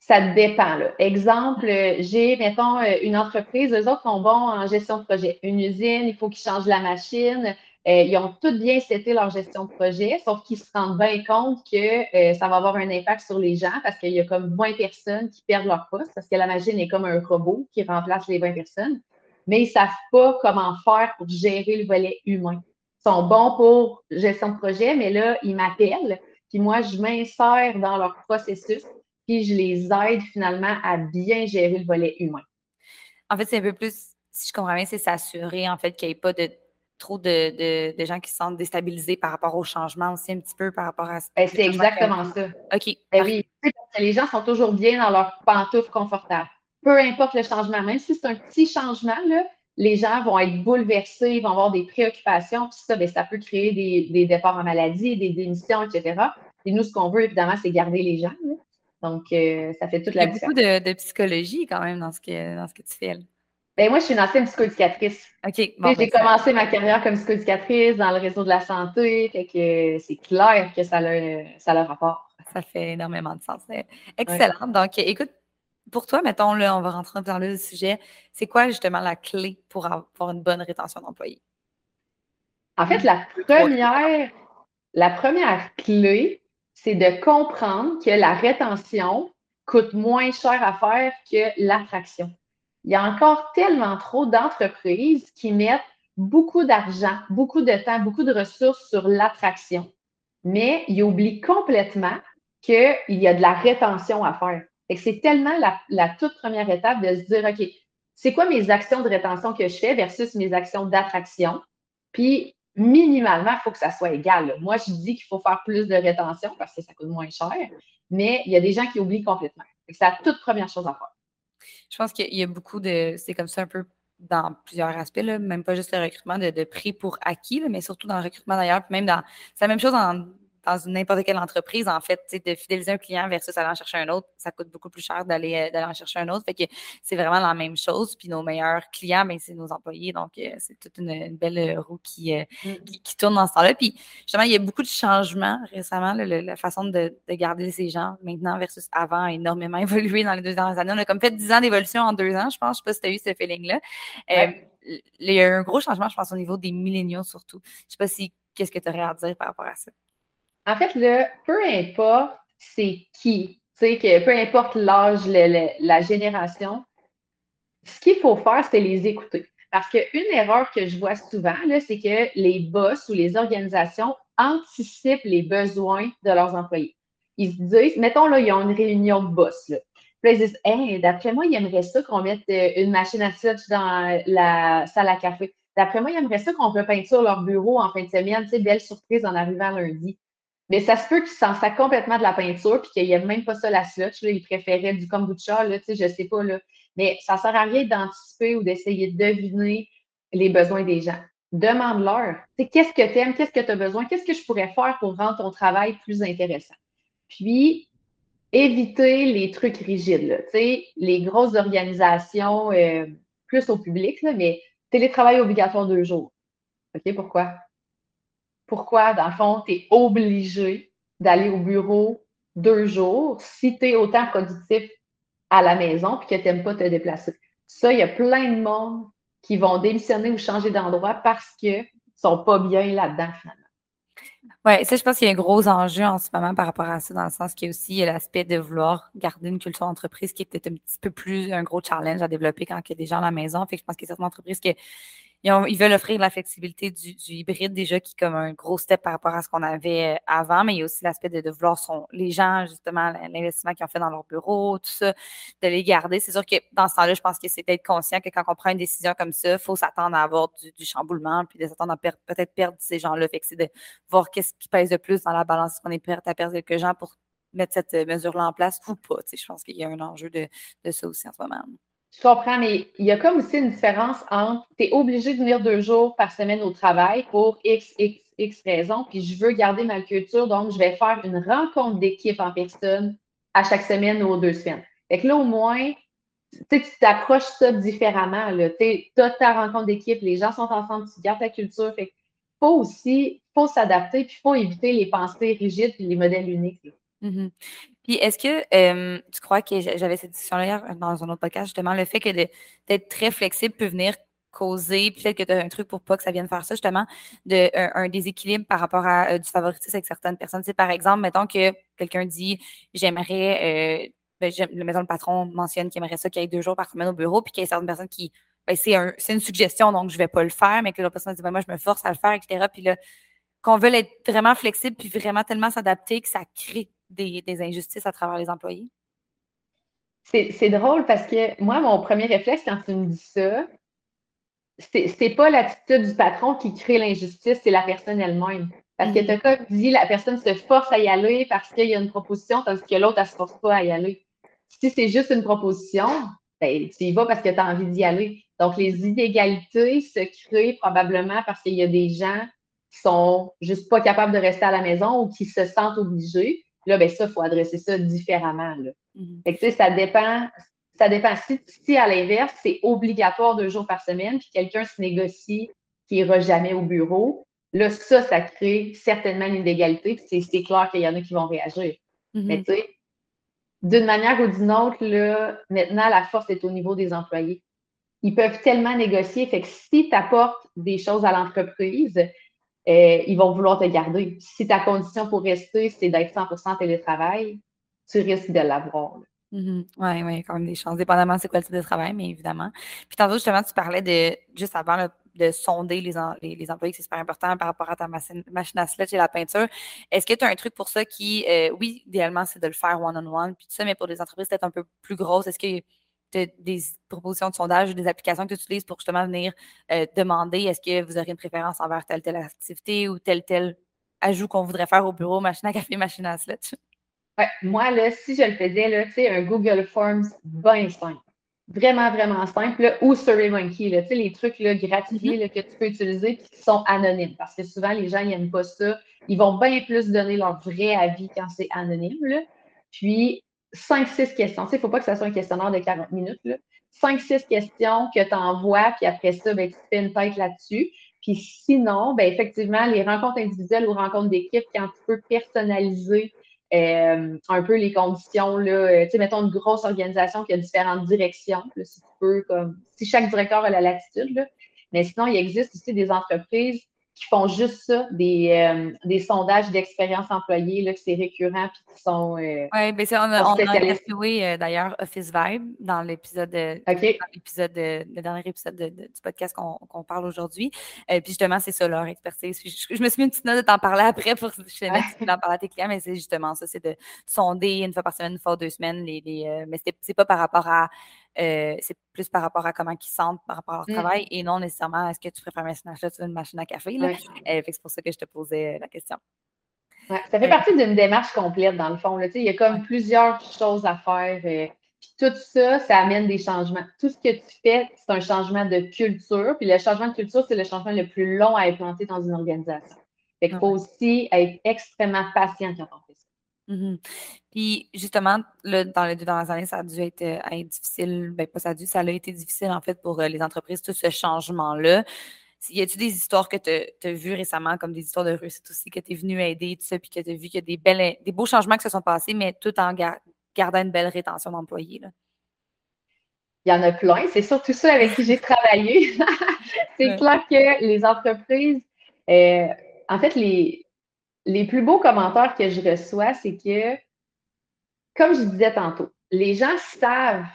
Ça dépend. Là. Exemple, j'ai, mettons, une entreprise, eux autres sont bons en gestion de projet. Une usine, il faut qu'ils changent la machine. Euh, ils ont tout bien cité leur gestion de projet, sauf qu'ils se rendent bien compte que euh, ça va avoir un impact sur les gens parce qu'il y a comme 20 personnes qui perdent leur poste parce que la machine est comme un robot qui remplace les 20 personnes mais ils ne savent pas comment faire pour gérer le volet humain. Ils sont bons pour gestion de projet, mais là, ils m'appellent, puis moi, je m'insère dans leur processus, puis je les aide finalement à bien gérer le volet humain. En fait, c'est un peu plus, si je comprends bien, c'est s'assurer en fait qu'il n'y ait pas de trop de, gens qui se sentent déstabilisés par rapport au changement aussi, un petit peu par rapport à ben, c'est exactement ça. OK. Ben oui, les gens sont toujours bien dans leur pantoufle confortable peu importe le changement, même si c'est un petit changement, les gens vont être bouleversés, ils vont avoir des préoccupations, puis ça, ben, ça peut créer des, départs en maladie, des démissions, etc. Et nous, ce qu'on veut, évidemment, c'est garder les gens. Donc, euh, ça fait toute la différence. Il y a beaucoup de, psychologie quand même dans ce que, dans ce que tu fais. Ben, moi, je suis une ancienne psychoéducatrice. OK. j'ai ben, commencé ma carrière comme psychoéducatrice dans le réseau de la santé. Fait que c'est clair que ça a, ça a rapport. Ça fait énormément de sens. Excellent. Donc, écoute, pour toi, mettons, là, on va rentrer dans le sujet. C'est quoi justement la clé pour avoir une bonne rétention d'employés? En fait, la première, la première clé, c'est de comprendre que la rétention coûte moins cher à faire que l'attraction. Il y a encore tellement trop d'entreprises qui mettent beaucoup d'argent, beaucoup de temps, beaucoup de ressources sur l'attraction, mais ils oublient complètement qu'il y a de la rétention à faire c'est tellement la, toute première étape de se dire, OK, c'est quoi mes actions de rétention que je fais versus mes actions d'attraction? Puis, minimalement, il faut que ça soit égal. Moi, je dis qu'il faut faire plus de rétention parce que ça coûte moins cher, mais il y a des gens qui oublient complètement. C'est la toute première chose à faire. Je pense qu'il y a beaucoup de. C'est comme ça un peu dans plusieurs aspects, même pas juste le recrutement de, prix pour acquis, mais surtout dans le recrutement d'ailleurs, même dans. C'est la même chose en dans n'importe quelle entreprise, en fait, de fidéliser un client versus aller en chercher un autre, ça coûte beaucoup plus cher d'aller euh, en chercher un autre. Fait que c'est vraiment la même chose. Puis nos meilleurs clients, ben, c'est nos employés. Donc, euh, c'est toute une, belle euh, roue mm. qui, qui, tourne dans ce temps-là. Puis justement, il y a beaucoup de changements récemment. la façon de, garder ces gens maintenant versus avant a énormément évolué dans les deux dernières années. On a comme fait 10 ans d'évolution en deux ans, je pense. Je ne sais pas si tu as eu ce feeling-là. il y a un gros changement, je pense, au niveau des milléniaux surtout. Je ne sais pas si qu'est-ce que tu aurais à dire par rapport à ça? En fait, peu importe c'est qui, que peu importe l'âge, la génération, ce qu'il faut faire, c'est les écouter. Parce qu'une erreur que je vois souvent, c'est que les boss ou les organisations anticipent les besoins de leurs employés. Ils se disent, mettons là, ils ont une réunion de boss. Là. Puis ils disent, hey, d'après moi, ils aimeraient ça qu'on mette euh, une machine à switch dans la salle à café. D'après moi, ils aimeraient ça qu'on repeinture leur bureau en fin de semaine. Belle surprise en arrivant lundi. Mais ça se peut qu'ils s'en sac complètement de la peinture puis qu'il n'y ait même pas ça la slotch. Là, ils préféraient du kombucha, là, je ne sais pas. Là. Mais ça ne sert à rien d'anticiper ou d'essayer de deviner les besoins des gens. Demande-leur. Qu'est-ce que tu aimes? Qu'est-ce que tu as besoin? Qu'est-ce que je pourrais faire pour rendre ton travail plus intéressant? Puis, éviter les trucs rigides, sais, les grosses organisations, euh, plus au public, là, mais télétravail obligatoire deux jours. OK, pourquoi? Pourquoi, dans le fond, tu es obligé d'aller au bureau deux jours si tu es autant productif à la maison et que tu n'aimes pas te déplacer. Ça, il y a plein de monde qui vont démissionner ou changer d'endroit parce qu'ils ne sont pas bien là-dedans, finalement. Oui, ça, je pense qu'il y a un gros enjeu en ce moment par rapport à ça, dans le sens qu'il y a aussi l'aspect de vouloir garder une culture d'entreprise qui est peut-être un petit peu plus un gros challenge à développer quand il y a des gens à la maison. Fait que je pense qu'il y a certaines entreprises qui ils, veulent offrir la flexibilité du, hybride déjà qui est comme un gros step par rapport à ce qu'on avait euh, avant, mais il y a aussi l'aspect de, vouloir son, les gens, justement, l'investissement qu'ils ont fait dans leur bureau, tout ça, de les garder. C'est sûr que dans ce temps-là, je pense que c'est d'être conscient que quand on prend une décision comme ça, il faut s'attendre à avoir du, chamboulement, puis de s'attendre à peut-être perdre ces gens-là. Fait que c'est de voir qu'est-ce qui pèse de plus dans la balance, est-ce qu'on est prêt à perdre quelques gens pour mettre cette euh, mesure-là en place ou pas. Je pense qu'il y a un enjeu de, de ça aussi en ce moment. Je comprends, mais il y a comme aussi une différence entre tu es obligé de venir deux jours par semaine au travail pour X, X, X raisons, puis je veux garder ma culture, donc je vais faire une rencontre d'équipe en personne à chaque semaine ou aux deux semaines. Fait que là, au moins, tu t'approches ça différemment. Tu as ta rencontre d'équipe, les gens sont ensemble, tu gardes ta culture. Fait faut aussi, faut s'adapter, puis faut éviter les pensées rigides et les modèles uniques. Mm-hmm. Puis est-ce que tu crois que j'avais cette discussion-là hier dans un autre podcast, justement, le fait que d'être très flexible peut venir causer, peut-être que tu as un truc pour pas que ça vienne faire ça, justement, de, un, déséquilibre par rapport à du favoritisme avec certaines personnes? Par exemple, mettons que quelqu'un dit j'aimerais, euh, ben, maison le patron mentionne qu'il aimerait ça qu'il y ait deux jours par semaine au bureau, puis qu'il y a certaines personnes qui, ben, c'est un, une suggestion, donc je vais pas le faire, mais que l'autre personne dit ben, moi, je me force à le faire, etc. Puis là, qu'on veut être vraiment flexible, puis vraiment tellement s'adapter que ça crée des, injustices à travers les employés? C'est drôle parce que moi, mon premier réflexe quand tu me dis ça, c'est pas l'attitude du patron qui crée l'injustice, c'est la personne elle-même. Parce que mm-hmm. tu as comme dit, la personne se force à y aller parce qu'il y a une proposition, tandis que l'autre, elle se force pas à y aller. Si c'est juste une proposition, ben, tu y vas parce que tu as envie d'y aller. Donc, les inégalités se créent probablement parce qu'il y a des gens qui sont juste pas capables de rester à la maison ou qui se sentent obligés. Là, ben ça, il faut adresser ça différemment. Là. Mm-hmm. ça dépend. Ça dépend. Si, à l'inverse, c'est obligatoire deux jours par semaine, puis quelqu'un se négocie qui n'ira jamais au bureau, là, ça, ça crée certainement une inégalité, puis c'est clair qu'il y en a qui vont réagir. Mm-hmm. Mais tu sais, d'une manière ou d'une autre, là, maintenant, la force est au niveau des employés. Ils peuvent tellement négocier. Fait que si tu apportes des choses à l'entreprise, euh, ils vont vouloir te garder. Si ta condition pour rester, c'est d'être 100% télétravail, tu risques de l'avoir. Oui, oui, il y a quand même des chances, dépendamment c'est quoi le type de travail, mais évidemment. Puis tantôt, justement, tu parlais de, juste avant, de sonder les, employés, c'est super important par rapport à ta machine, à sludge et la peinture. Est-ce que tu as un truc pour ça qui, euh, oui, idéalement, c'est de le faire one-on-one, puis tout ça, mais pour des entreprises peut-être un peu plus grosses, est-ce que des propositions de sondage ou des applications que tu utilises pour justement venir euh, demander est-ce que vous aurez une préférence envers telle telle activité ou tel tel ajout qu'on voudrait faire au bureau, machine à café, machine à slot? Ouais, moi, là, si je le faisais, là, un Google Forms bien simple. Vraiment, vraiment simple. ou SurveyMonkey, là, les trucs là, gratuits mm-hmm. que tu peux utiliser qui sont anonymes. Parce que souvent, les gens n'aiment pas ça. Ils vont bien plus donner leur vrai avis quand c'est anonyme. Là. Puis, 5-6 questions. Il ne faut pas que ça soit un questionnaire de 40 minutes. 5-6 questions que tu envoies, puis après ça, ben, tu fais une tête là-dessus. Puis sinon, ben, effectivement, les rencontres individuelles ou rencontres d'équipe, quand tu peux personnaliser euh, un peu les conditions, là, euh, tu sais, mettons une grosse organisation qui a différentes directions, si tu peux, comme, si chaque directeur a la latitude, là. mais sinon, il existe aussi des entreprises qui font juste ça, des, euh, des sondages d'expérience employée, là, que c'est récurrent puis qui sont. Euh, oui, bien, on a, on a interviewé euh, d'ailleurs Office Vibe dans l'épisode, l'épisode le dernier épisode du podcast qu'on parle aujourd'hui. puis justement, c'est ça leur expertise. Je, me suis mis une petite note de t'en parler après pour que d'en parler à tes clients, mais c'est justement ça, c'est de sonder une fois par semaine, une fois deux semaines, les, les mais c'est pas par rapport à euh, c'est plus par rapport à comment ils sentent par rapport à leur mmh. travail et non nécessairement est-ce que tu préfères un machine à une machine à café. Euh, c'est pour ça que je te posais euh, la question. ça fait partie d'une démarche complète, dans le fond. Là. Il y a comme plusieurs choses à faire. puis tout ça, ça amène des changements. Tout ce que tu fais, c'est un changement de culture. Puis le changement de culture, c'est le changement le plus long à implanter dans une organisation. Fait qu'il faut aussi être extrêmement patient quand on fait ça. Mmh Puis justement, dans les deux dernières années, ça a dû être, euh, difficile. Ben, pas ça a dû, ça a été difficile en fait pour euh, les entreprises, tout ce changement-là. Y a-t-il des histoires que tu as, vues récemment, comme des histoires de réussite aussi, que tu es venu aider, tout ça, puis que tu as vu qu'il y a des, belles, des beaux changements qui se sont passés, mais tout en gardant une belle rétention d'employés? Il y en a plein. C'est surtout ça avec qui j'ai travaillé. c'est clair que les entreprises, euh, en fait, les, les plus beaux commentaires que je reçois, c'est que, comme je disais tantôt, les gens savent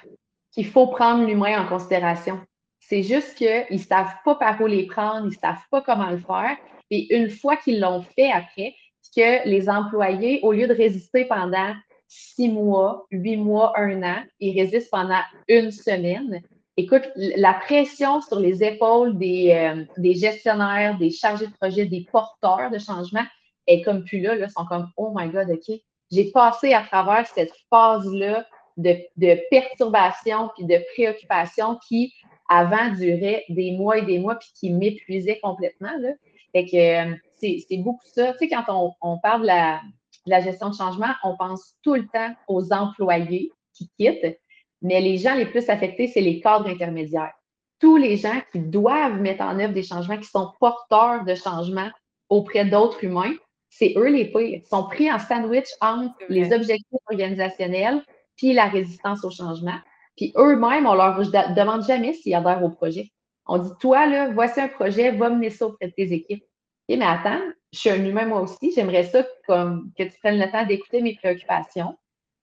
qu'il faut prendre l'humain en considération. C'est juste qu'ils ne savent pas par où les prendre, ils ne savent pas comment le faire. Et une fois qu'ils l'ont fait après, que les employés, au lieu de résister pendant six mois, huit mois, un an, ils résistent pendant une semaine. Écoute, la pression sur les épaules des, euh, des gestionnaires, des chargés de projet, des porteurs de changement, est comme plus là, là, sont comme Oh my God, OK, j'ai passé à travers cette phase-là de, de, perturbation puis de préoccupation qui, avant, durait des mois et des mois puis qui m'épuisait complètement. Là. Fait que euh, c'est beaucoup ça. Tu sais, quand on, on parle de la, de la gestion de changement, on pense tout le temps aux employés qui quittent, mais les gens les plus affectés, c'est les cadres intermédiaires. Tous les gens qui doivent mettre en œuvre des changements, qui sont porteurs de changements auprès d'autres humains, c'est eux les pires. Ils sont pris en sandwich entre les objectifs organisationnels puis la résistance au changement. Puis eux-mêmes, on leur demande jamais s'ils adhèrent au projet. On dit, toi, là, voici un projet, va mener ça auprès de tes équipes. Et mais attends, je suis un humain moi aussi, j'aimerais ça comme que tu prennes le temps d'écouter mes préoccupations.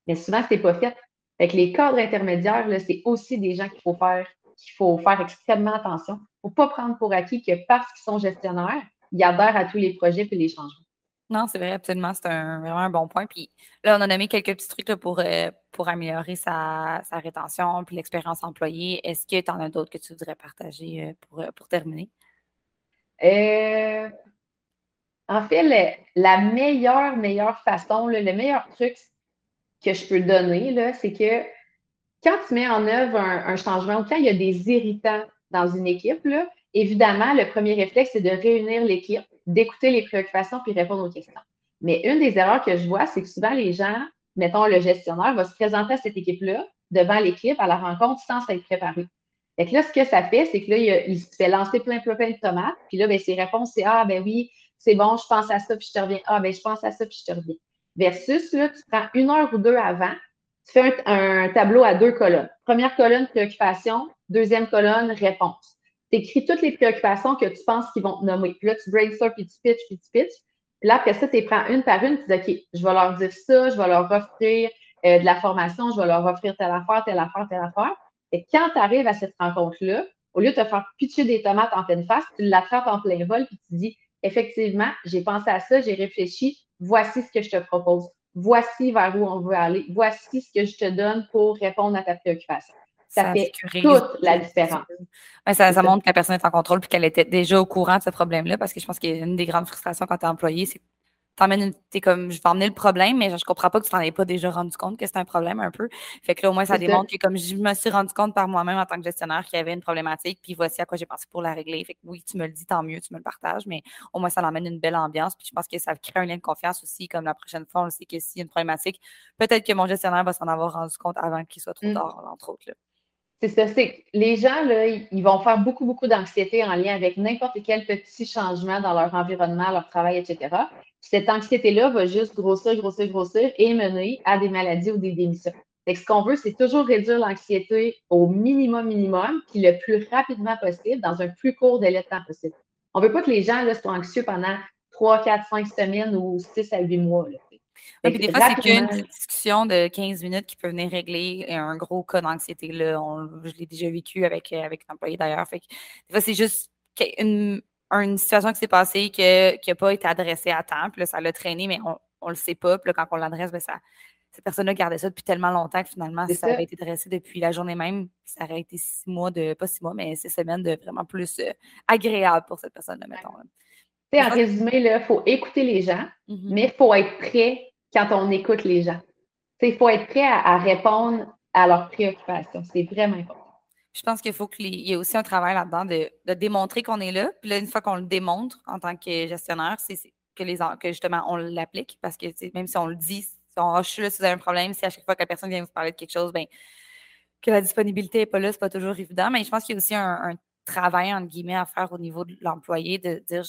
Mais souvent, ce n'est pas fait. Fait les cadres intermédiaires, c'est aussi des gens qu'il faut faire, qu'il faut faire extrêmement attention. Il ne faut pas prendre pour acquis que parce qu'ils sont gestionnaires, ils adhèrent à tous les projets et les changements. Non, c'est vrai, absolument. C'est vraiment un bon point. Puis là, on a nommé quelques petits trucs pour, euh, pour améliorer sa, rétention puis l'expérience employée. Est-ce que tu en as d'autres que tu voudrais partager euh, pour, euh, pour terminer? en fait, la meilleure, meilleure façon, le meilleur truc que je peux donner, c'est que quand tu mets en œuvre un, changement ou quand il y a des irritants dans une équipe, évidemment, le premier réflexe, c'est de réunir l'équipe d'écouter les préoccupations puis répondre aux questions. Mais une des erreurs que je vois, c'est que souvent les gens, mettons le gestionnaire, va se présenter à cette équipe-là, devant l'équipe, à la rencontre, sans s'être préparé. Fait que là, ce que ça fait, c'est que là, il, se fait lancer plein, plein, plein de tomates. Puis là, ben, ses réponses, c'est Ah, ben oui, c'est bon, je pense à ça, puis je te reviens. Ah, ben, je pense à ça, puis je te reviens. Versus, là, tu prends une heure ou deux avant, tu fais un, un tableau à deux colonnes. Première colonne, préoccupation. Deuxième colonne, réponse tu écris toutes les préoccupations que tu penses qu'ils vont te nommer. Puis là, tu brainstorm, puis tu pitches, puis tu pitches. Puis là, après ça, tu les prends une par une, tu dis, OK, je vais leur dire ça, je vais leur offrir euh, de la formation, je vais leur offrir telle affaire, telle affaire, telle affaire. Et quand tu arrives à cette rencontre-là, au lieu de te faire pitcher des tomates en pleine face, tu l'attrapes en plein vol, puis tu dis, effectivement, j'ai pensé à ça, j'ai réfléchi, voici ce que je te propose. Voici vers où on veut aller. Voici ce que je te donne pour répondre à ta préoccupation ça, fait toute la différence. ça, montre que la personne est en contrôle puis qu'elle était déjà au courant de ce problème-là parce que je pense qu'une des grandes frustrations quand tu es employé, c'est que t'emmènes es comme je vais emmener le problème, mais je, ne comprends pas que tu t'en aies pas déjà rendu compte que c'est un problème un peu. Fait que là, au moins, ça démontre que comme je me suis rendu compte par moi-même en tant que gestionnaire qu'il y avait une problématique, puis voici à quoi j'ai pensé pour la régler. Fait que oui, tu me le dis, tant mieux, tu me le partages, mais au moins, ça emmène une belle ambiance. Puis je pense que ça crée un lien de confiance aussi, comme la prochaine fois, on sait que s'il y a une problématique, peut-être que mon gestionnaire va s'en avoir rendu compte avant qu'il soit trop mmh. tard, entre autres. Là. C'est ça, c'est les gens, là, ils vont faire beaucoup, beaucoup d'anxiété en lien avec n'importe quel petit changement dans leur environnement, leur travail, etc. cette anxiété-là va juste grossir, grossir, grossir et mener à des maladies ou des démissions. ce qu'on veut, c'est toujours réduire l'anxiété au minimum, minimum, puis le plus rapidement possible, dans un plus court délai de temps possible. On ne veut pas que les gens là, soient anxieux pendant 3, 4, 5 semaines ou 6 à 8 mois. Des fois, c'est qu'une discussion de 15 minutes qui peut venir régler un gros cas d'anxiété. je l'ai déjà vécu avec, euh, avec un employé d'ailleurs. des fois, c'est juste une, une situation qui s'est passée qui n'a pas été adressée à temps. Puis là, ça l'a traîné, mais on ne le sait pas. Puis là, quand on l'adresse, ben, ça, cette personne-là gardait ça depuis tellement longtemps que finalement, ça, avait été dressé depuis la journée même, ça aurait été six mois de, pas six mois, mais six semaines de vraiment plus euh, agréable pour cette personne-là, mettons. En résumé, il faut écouter les gens, mm-hmm. mais il faut être prêt quand on écoute les gens. Il faut être prêt à, répondre à leurs préoccupations. C'est vraiment important. Je pense qu'il faut qu'il y ait aussi un travail là-dedans de, démontrer qu'on est là. Puis là, une fois qu'on le démontre en tant que gestionnaire, c'est que, les, que justement on l'applique parce que même si on le dit, je suis là si vous avez un problème, si à chaque fois que la personne vient vous parler de quelque chose, ben, que la disponibilité n'est pas là, c'est pas toujours évident. Mais je pense qu'il y a aussi un, travail, entre guillemets, à faire au niveau de l'employé, de dire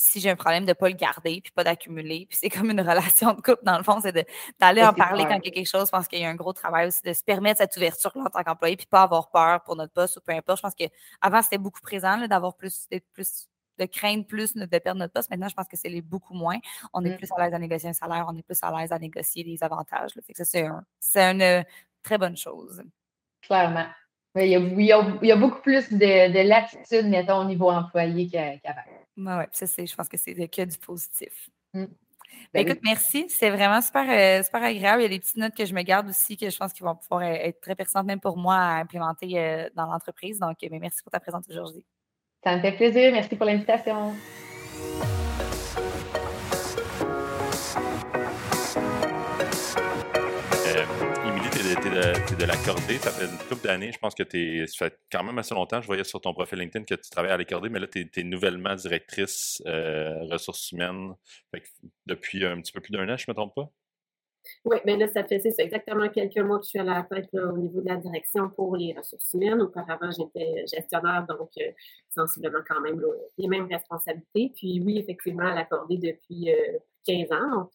si j'ai un problème, de ne pas le garder, puis pas d'accumuler. Puis c'est comme une relation de couple, dans le fond, c'est d'aller en parler quand il y a quelque chose. Je pense qu'il y a un gros travail aussi de se permettre cette ouverture en tant qu'employé, puis pas avoir peur pour notre poste ou peu importe. Je pense qu'avant, c'était beaucoup présent d'avoir plus, plus de craindre plus de perdre notre poste. Maintenant, je pense que c'est beaucoup moins. On est mmh. plus à l'aise à négocier un salaire, on est plus à l'aise à négocier des avantages. Fait que ça, c'est une très bonne chose. Clairement. Il y, a, beaucoup plus de, latitude, mettons, au niveau employé qu'avant. Oui, ça, je pense que c'est que du positif. Mmh. Ben, ben écoute, merci. C'est vraiment super, euh, super agréable. Il y a des petites notes que je me garde aussi que je pense qu'ils vont pouvoir euh, être très pertinentes même pour moi à implémenter euh, dans l'entreprise. Donc, ben, merci pour ta présence aujourd'hui. Ça me fait plaisir. Merci pour l'invitation. Es, de l'accordé. Ça fait une couple d'années. Je pense que tu ça fait quand même assez longtemps. Je voyais sur ton profil LinkedIn que tu travailles à l'accordé, mais là, tu es, nouvellement directrice euh, ressources humaines depuis un petit peu plus d'un an, je ne me trompe pas? Oui, mais là, ça fait exactement quelques mois que je suis à la tête au niveau de la direction pour les ressources humaines. Auparavant, j'étais gestionnaire, donc euh, sensiblement quand même les mêmes responsabilités. Puis oui, effectivement, à l'accorder depuis 15 euh, ans. Donc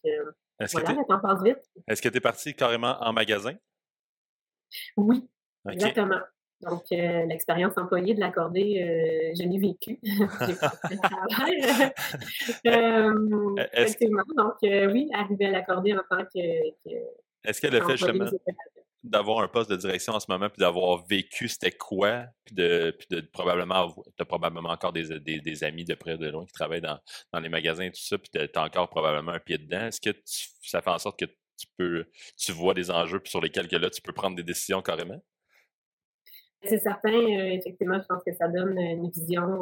voilà, le temps passe vite. Est-ce que tu es parti carrément en magasin? Oui, exactement. Donc, euh, l'expérience employée de l'accorder, euh, je l'ai vécu. J'ai pas travail. euh, effectivement. Donc, euh, oui, arriver à l'accorder en tant que. Est-ce que le fait justement d'avoir un poste de direction en ce moment, puis d'avoir vécu c'était quoi, puis de, puis de probablement, tu as probablement encore des, des, amis de près de loin qui travaillent dans, dans les magasins et tout ça, puis tu as encore probablement un pied dedans. Est-ce que ça fait en sorte que tu peux, tu vois des enjeux sur lesquels que là, tu peux prendre des décisions carrément? C'est certain, effectivement, je pense que ça donne une vision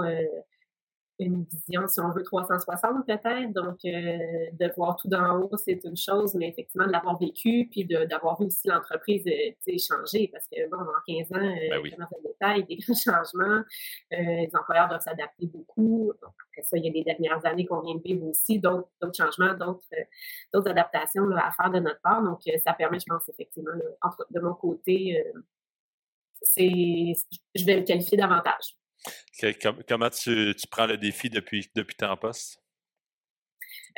une vision, si on veut, 360 peut-être. Donc, euh, de voir tout d'en haut, c'est une chose, mais effectivement, de l'avoir vécu, puis d'avoir vu aussi l'entreprise euh, changer, parce que, bon, en 15 ans, euh, ben oui. dans le détail, des grands changements, les employeurs doivent s'adapter beaucoup. Donc, après ça, il y a les dernières années qu'on vient de vivre aussi, d'autres changements, d'autres adaptations à faire de notre part. Donc, ça permet, je pense, effectivement, de mon côté, c'est, je vais le qualifier davantage comment tu, prends le défi depuis, depuis ton poste?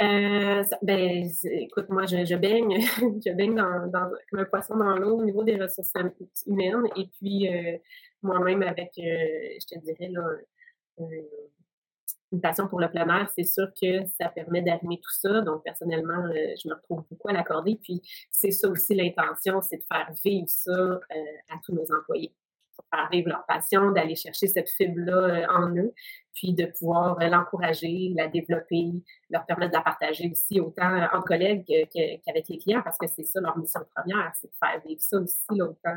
Euh, ben, écoute, moi, je, baigne, je baigne comme un poisson dans l'eau au niveau des ressources humaines. Et puis, euh, moi-même, avec, euh, je te dirais, une passion pour le plein air, c'est sûr que ça permet d'arrimer tout ça. Donc, personnellement, je me retrouve beaucoup à l'accorder. Puis, c'est ça aussi l'intention, c'est de faire vivre ça à tous nos employés vivre leur passion, d'aller chercher cette fibre-là euh, en eux, puis de pouvoir euh, l'encourager, la développer, leur permettre de la partager aussi autant entre collègues qu'avec les clients, parce que c'est ça leur mission première, c'est de faire vivre ça aussi euh,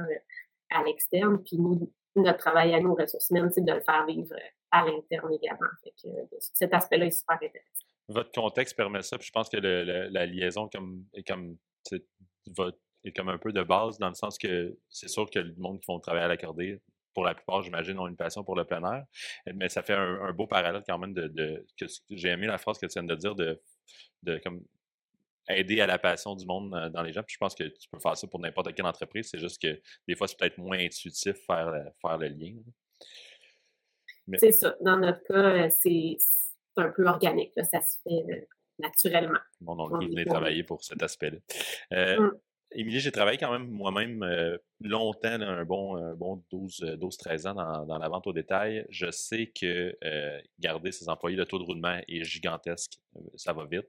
à l'externe. Puis nous, notre travail à nous, ressources humaines, c'est de le faire vivre à l'interne également. cet aspect-là est super intéressant. Votre contexte permet ça, puis je pense que la liaison comme, comme votre est comme un peu de base, dans le sens que c'est sûr que le monde qui font travailler à l'accordé, pour la plupart, j'imagine, ont une passion pour le plein air. Mais ça fait un, beau parallèle quand même de, que j'ai aimé la phrase que tu viens de dire de, de comme aider à la passion du monde euh, dans les gens. Puis je pense que tu peux faire ça pour n'importe quelle entreprise. C'est juste que des fois, c'est peut-être moins intuitif faire, faire le lien. C'est ça. Dans notre cas, euh, c'est un peu organique. Ça se fait euh, naturellement. Bon, on peut venir travailler pour cet aspect-là. Mmh. Émilie, j'ai travaillé quand même moi-même euh, longtemps, un bon, bon 12-13 ans dans, la vente au détail. Je sais que euh, garder ses employés, le taux de roulement est gigantesque, euh, ça va vite.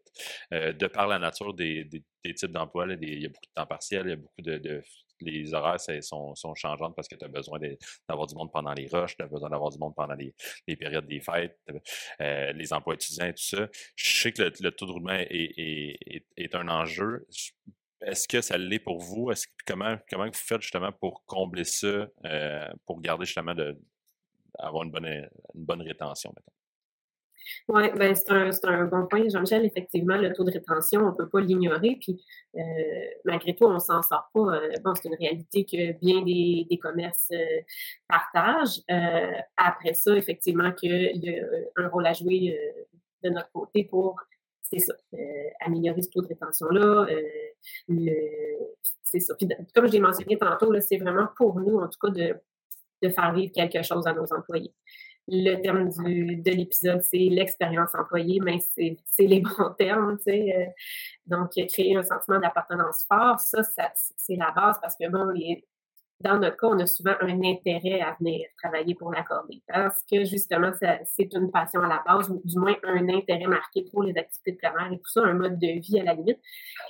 de par la nature des, types d'emplois, il y a beaucoup de temps partiel, il y a beaucoup de, les horaires sont, sont changeantes parce que tu as besoin d'avoir du monde pendant les rushs, tu as besoin d'avoir du monde pendant les, périodes des fêtes, les emplois étudiants et tout ça. Je sais que le, taux de roulement est un enjeu. Est-ce que ça l'est pour vous? Comment, comment vous faites justement pour combler ça, euh, pour garder justement de, avoir une bonne, une bonne rétention maintenant? Oui, ben c'est un, un, bon point, Jean-Michel. Effectivement, le taux de rétention, on ne peut pas l'ignorer. Puis, euh, malgré tout, on s'en sort pas. Euh, bon, c'est une réalité que bien des, des commerces partagent. après ça, effectivement, qu'il y a un rôle à jouer de notre côté pour, c'est ça, améliorer ce taux de rétention-là, c'est ça. Puis, comme je l'ai mentionné tantôt, c'est vraiment pour nous, en tout cas, de, de faire vivre quelque chose à nos employés le terme du, de l'épisode, c'est l'expérience employée, mais c'est les bons termes, tu sais. Euh. donc, créer un sentiment d'appartenance fort, ça, ça c'est la base parce que, bon, les, dans notre cas, on a souvent un intérêt à venir travailler pour l'accorder parce que justement, c'est une passion à la base ou du moins un intérêt marqué pour les activités de plein et tout ça, un mode de vie à la limite.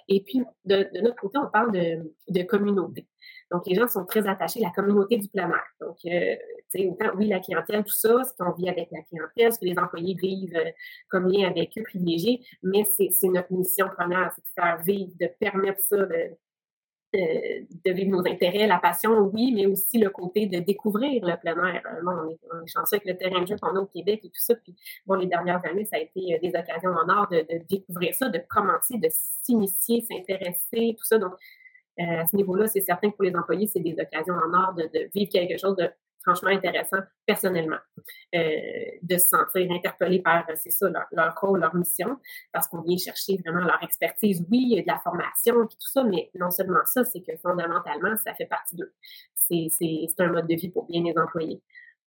Et puis, de, notre côté, on parle de, communauté. Donc, les gens sont très attachés à la communauté du plein air. Donc, euh, autant, oui, la clientèle, tout ça, ce qu'on vit avec la clientèle, ce que les employés vivent euh, comme lien avec eux, privilégiés, mais c'est notre mission première, c'est de faire vivre, de permettre ça, de, de, vivre nos intérêts, la passion, oui, mais aussi le côté de découvrir le plein air. Euh, bon, on, est, chanceux avec le terrain de jeu qu'on a au Québec et tout ça. Puis, bon, les dernières années, ça a été euh, des occasions en or de, découvrir ça, de commencer, de s'initier, s'intéresser, tout ça. Donc, euh, à ce niveau-là, c'est certain que pour les employés, c'est des occasions en or de, vivre quelque chose de franchement intéressant personnellement, euh, de se sentir interpellé par, c'est ça, leur, rôle, leur mission, parce qu'on vient chercher vraiment leur expertise. Oui, il y a de la formation et tout ça, mais non seulement ça, c'est que fondamentalement, ça fait partie d'eux. C'est un mode de vie pour bien les employés.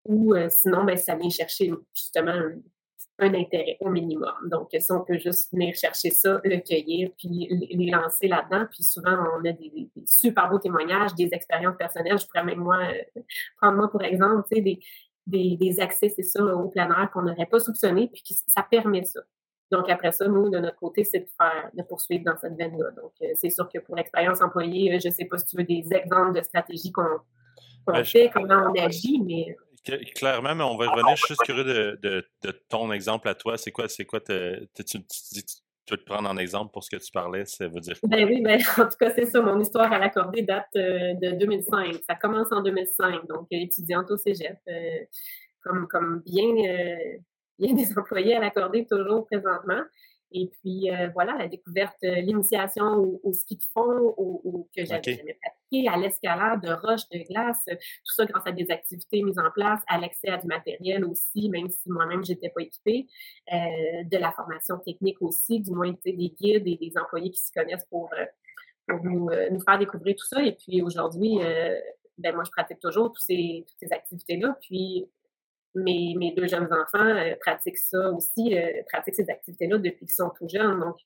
Ou euh, sinon, ben, ça vient chercher justement un intérêt au minimum. Donc, si on peut juste venir chercher ça, le cueillir, puis les lancer là-dedans, puis souvent, on a des, super beaux témoignages, des expériences personnelles. Je pourrais même, moi, euh, prendre moi pour exemple, tu sais, des, des, des accès, c'est ça, au plein air qu'on n'aurait pas soupçonné, puis ça permet ça. Donc, après ça, nous, de notre côté, c'est de faire, de poursuivre dans cette veine-là. Donc, euh, c'est sûr que pour l'expérience employée, euh, je ne sais pas si tu veux des exemples de stratégies qu'on ben, fait, comment on agit, mais Clairement, mais on va revenir. Je suis juste curieux de, ton exemple à toi. C'est quoi, c'est quoi, tu, tu, veux te prendre en exemple pour ce que tu parlais, ça veut dire quoi? Ben oui, ben, en tout cas, c'est ça. Mon histoire à l'accordé date euh, de 2005. Ça commence en 2005, donc euh, étudiante au cégep. Euh, comme, comme bien, bien des employés à l'accordé toujours présentement. Et puis, euh, voilà, la découverte, euh, l'initiation au, ski de fond, au, que j'avais jamais pratiqué, à l'escalade de roches, de glace, euh, tout ça grâce à des activités mises en place, à l'accès à du matériel aussi, même si moi-même, j'étais pas équipée, de la formation technique aussi, du moins, des guides et des employés qui s'y connaissent pour, pour nous, nous, faire découvrir tout ça. Et puis, aujourd'hui, ben moi, je pratique toujours tous ces, toutes ces activités-là. Puis, mes, mes deux jeunes enfants euh, pratiquent ça aussi, euh, pratiquent ces activités-là depuis qu'ils sont tout jeunes. Donc,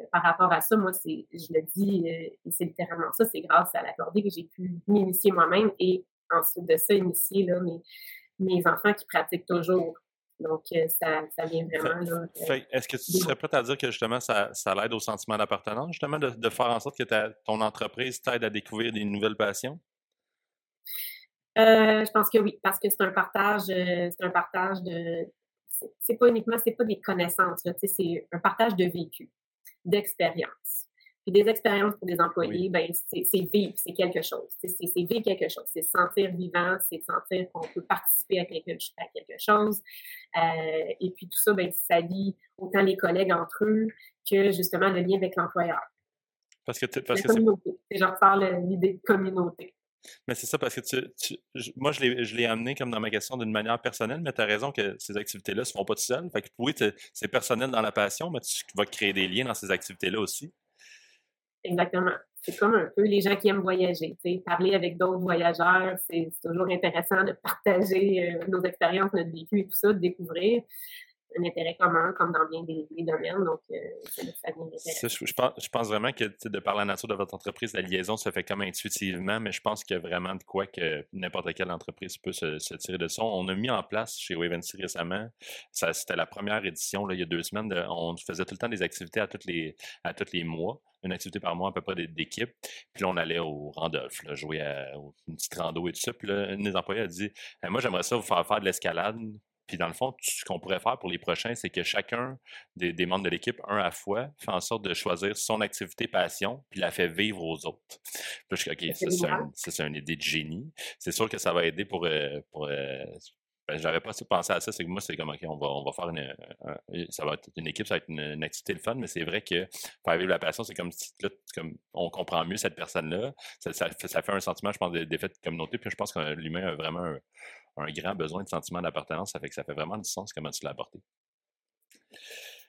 euh, par rapport à ça, moi, c'est, je le dis, c'est littéralement ça, c'est grâce à l'accordé que j'ai pu m'initier moi-même et ensuite de ça, initier là, mes, mes enfants qui pratiquent toujours. Donc, ça, ça vient vraiment. Là, est-ce que tu serais prête à dire que justement, ça, ça l'aide au sentiment d'appartenance, justement, de, de, faire en sorte que ta, ton entreprise t'aide à découvrir des nouvelles passions? Euh, je pense que oui, parce que c'est un partage, euh, c'est un partage de, c'est pas uniquement, c'est pas des connaissances, c'est un partage de vécu, d'expérience. Puis des expériences pour des employés, ben c'est vivre, c'est quelque chose. C'est vivre quelque chose, c'est se sentir vivant, c'est sentir qu'on peut participer à quelque, à quelque chose. Euh, et puis tout ça, ben ça lie autant les collègues entre eux que justement le lien avec l'employeur. Parce que, parce que c'est genre faire l'idée de communauté. Mais c'est ça, parce que tu, moi, je l'ai amené comme dans ma question d'une manière personnelle, mais tu as raison que ces activités-là ne se font pas tout seul. Fait que oui, c'est personnel dans la passion, mais tu vas créer des liens dans ces activités-là aussi. Exactement. C'est comme un peu les gens qui aiment voyager. Parler avec d'autres voyageurs, c'est toujours intéressant de partager euh, nos expériences, notre vécu et tout ça, de découvrir un intérêt commun, comme dans bien des, domaines. Donc, euh, ça je, pense, je pense vraiment que de par la nature de votre entreprise, la liaison se fait comme intuitivement, mais je pense qu'il y a vraiment de quoi que n'importe quelle entreprise peut se, tirer de ça. On a mis en place chez Wavency récemment, c'était la première édition, là, il y a deux semaines, on faisait tout le temps des activités à tous les, à tous les mois une activité par mois à peu près d'équipe. Puis là, on allait au Randolph, jouer à, une petite rando et tout ça. Puis là, une des employés a dit Moi, j'aimerais ça vous faire faire de l'escalade puis dans le fond, ce qu'on pourrait faire pour les prochains, c'est que chacun des, membres de l'équipe, un à fois, fait en sorte de choisir son activité passion, puis la fait vivre aux autres. Puis je OK, ça, c'est une idée de génie. C'est sûr que ça va aider pour. Euh, pour euh, ben, j'avais pas pensé à ça, c'est que moi, c'est comme, OK, on va, on va faire une, ça va être une équipe, ça va être une, activité de fun, mais c'est vrai que faire vivre la passion, c'est comme, là, comme on comprend mieux cette personne-là. Ça, ça, fait un sentiment, je pense, d'effet de communauté, puis je pense que l'humain a vraiment un, un grand besoin de sentiment d'appartenance. Ça fait que ça fait vraiment du sens comment tu l'as apporté.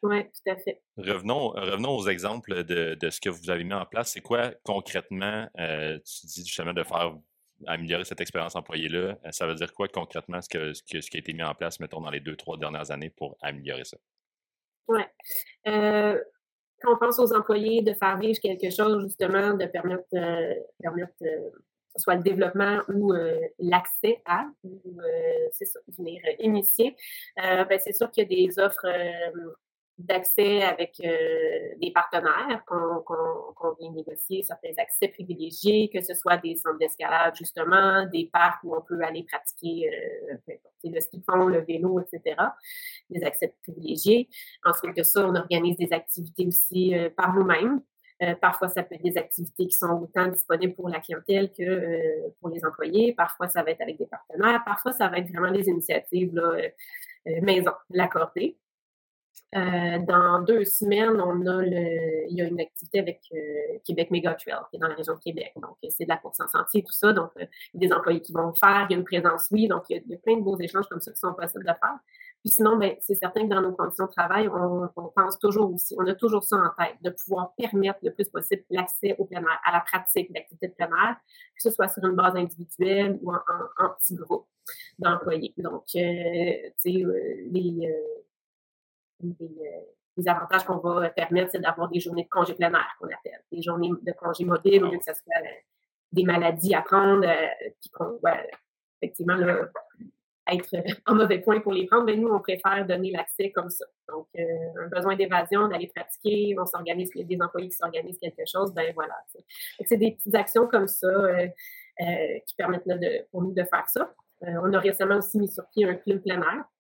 Oui, tout à fait. Revenons, revenons aux exemples de, de, ce que vous avez mis en place. C'est quoi concrètement, euh, tu dis justement de faire améliorer cette expérience employée-là? Euh, ça veut dire quoi concrètement ce, que, ce, qui a été mis en place, mettons, dans les deux, trois dernières années pour améliorer ça? Oui. Euh, quand on pense aux employés de faire vivre quelque chose, justement, de permettre, euh, permettre euh, soit le développement ou euh, l'accès à, ou euh, c'est ça, venir initier, ben, c'est sûr qu'il y a des offres d'accès avec euh, des partenaires qu'on vient négocier certains accès privilégiés, que ce soit des centres d'escalade, justement, des parcs où on peut aller pratiquer euh, le ski fond, le vélo, etc. Des accès privilégiés. Ensuite de ça, on organise des activités aussi euh, par nous-mêmes. Euh, parfois, ça peut être des activités qui sont autant disponibles pour la clientèle que euh, pour les employés. Parfois, ça va être avec des partenaires. Parfois, ça va être vraiment des initiatives là, maison, l'accordé. Euh, dans deux semaines, on a le, il y a une activité avec euh, Québec Mega Trail, qui est dans la région de Québec. Donc, c'est de la course en sentier, tout ça. Donc, euh, il y a des employés qui vont le faire, il y a une présence, oui. Donc, il y a, plein de beaux échanges comme ça qui sont possibles de faire. Puis sinon, ben, c'est certain que dans nos conditions de travail, on, pense toujours aussi, on a toujours ça en tête, de pouvoir permettre le plus possible l'accès au plein air, à la pratique d'activités de plein air, que ce soit sur une base individuelle ou en, petit groupe d'employés. Donc, tu sais, les des, avantages qu'on va permettre, c'est d'avoir des journées de congé plein air, qu'on appelle, des journées de congé mobile, au lieu que ce soit euh, des maladies à prendre, euh, puis qu'on va effectivement être en mauvais point pour les prendre, mais nous, on préfère donner l'accès comme ça. Donc, euh, un besoin d'évasion, d'aller pratiquer, on s'organise, des employés qui s'organisent quelque chose, ben voilà. C'est des petites actions comme ça qui permettent de, pour nous de faire ça. on a récemment aussi mis sur pied un club plein air euh,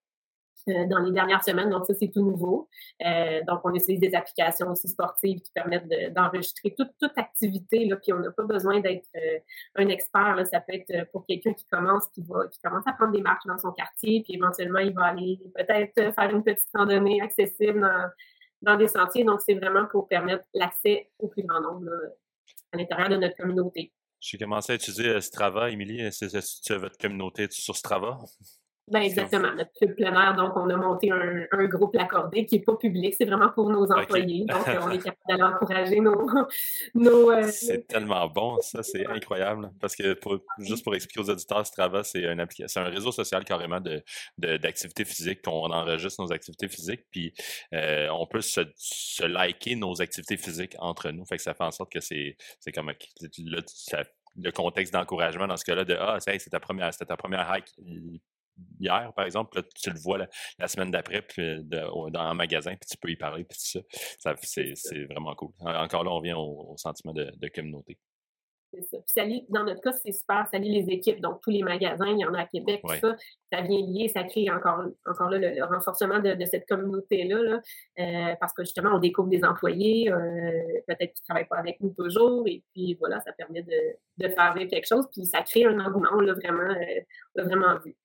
dans les dernières semaines. Donc, ça, c'est tout nouveau. Euh, donc, on utilise des applications aussi sportives qui permettent d'enregistrer toute, activité. Là, puis, on n'a pas besoin d'être euh, un expert. Ça peut être pour quelqu'un qui commence, qui va, commence à prendre des marches dans son quartier, puis éventuellement, il va aller peut-être faire une petite randonnée accessible dans, dans des sentiers. Donc, c'est vraiment pour permettre l'accès au plus grand nombre à l'intérieur de notre communauté. J'ai commencé à utiliser Strava, Émilie. C'est votre communauté sur Strava? Ben exactement, notre club plein air. Donc, on a monté un, un groupe l'accordé qui n'est pas public, c'est vraiment pour nos employés. Donc, on est capable d'aller encourager nos. nos euh, c'est tellement bon, ça, c'est incroyable. Parce que pour, juste pour expliquer aux auditeurs, Strava, c'est un, un réseau social carrément de, d'activités physiques, qu'on enregistre nos activités physiques, puis euh, on peut se, se, liker nos activités physiques entre nous. Fait que ça fait en sorte que c'est, c'est comme là, ça, le contexte d'encouragement dans ce cas-là de Ah, c'est ta première, c'était ta première hike hier, par exemple, tu le vois la, semaine d'après puis dans un magasin, puis tu peux y parler, puis tout ça. c'est vraiment cool. Encore là, on vient au, sentiment de, communauté. C'est ça. Puis dans notre cas, c'est super, ça lie les équipes. Donc, tous les magasins, il y en a à Québec, tout ça. Ça vient lier, ça crée encore, encore là, le, renforcement de, cette communauté-là. Euh, parce que justement, on découvre des employés, euh, peut-être qu'ils ne travaillent pas avec nous toujours. Et puis voilà, ça permet de, de faire quelque chose. Puis ça crée un engouement, on l'a vraiment, euh, vraiment vu.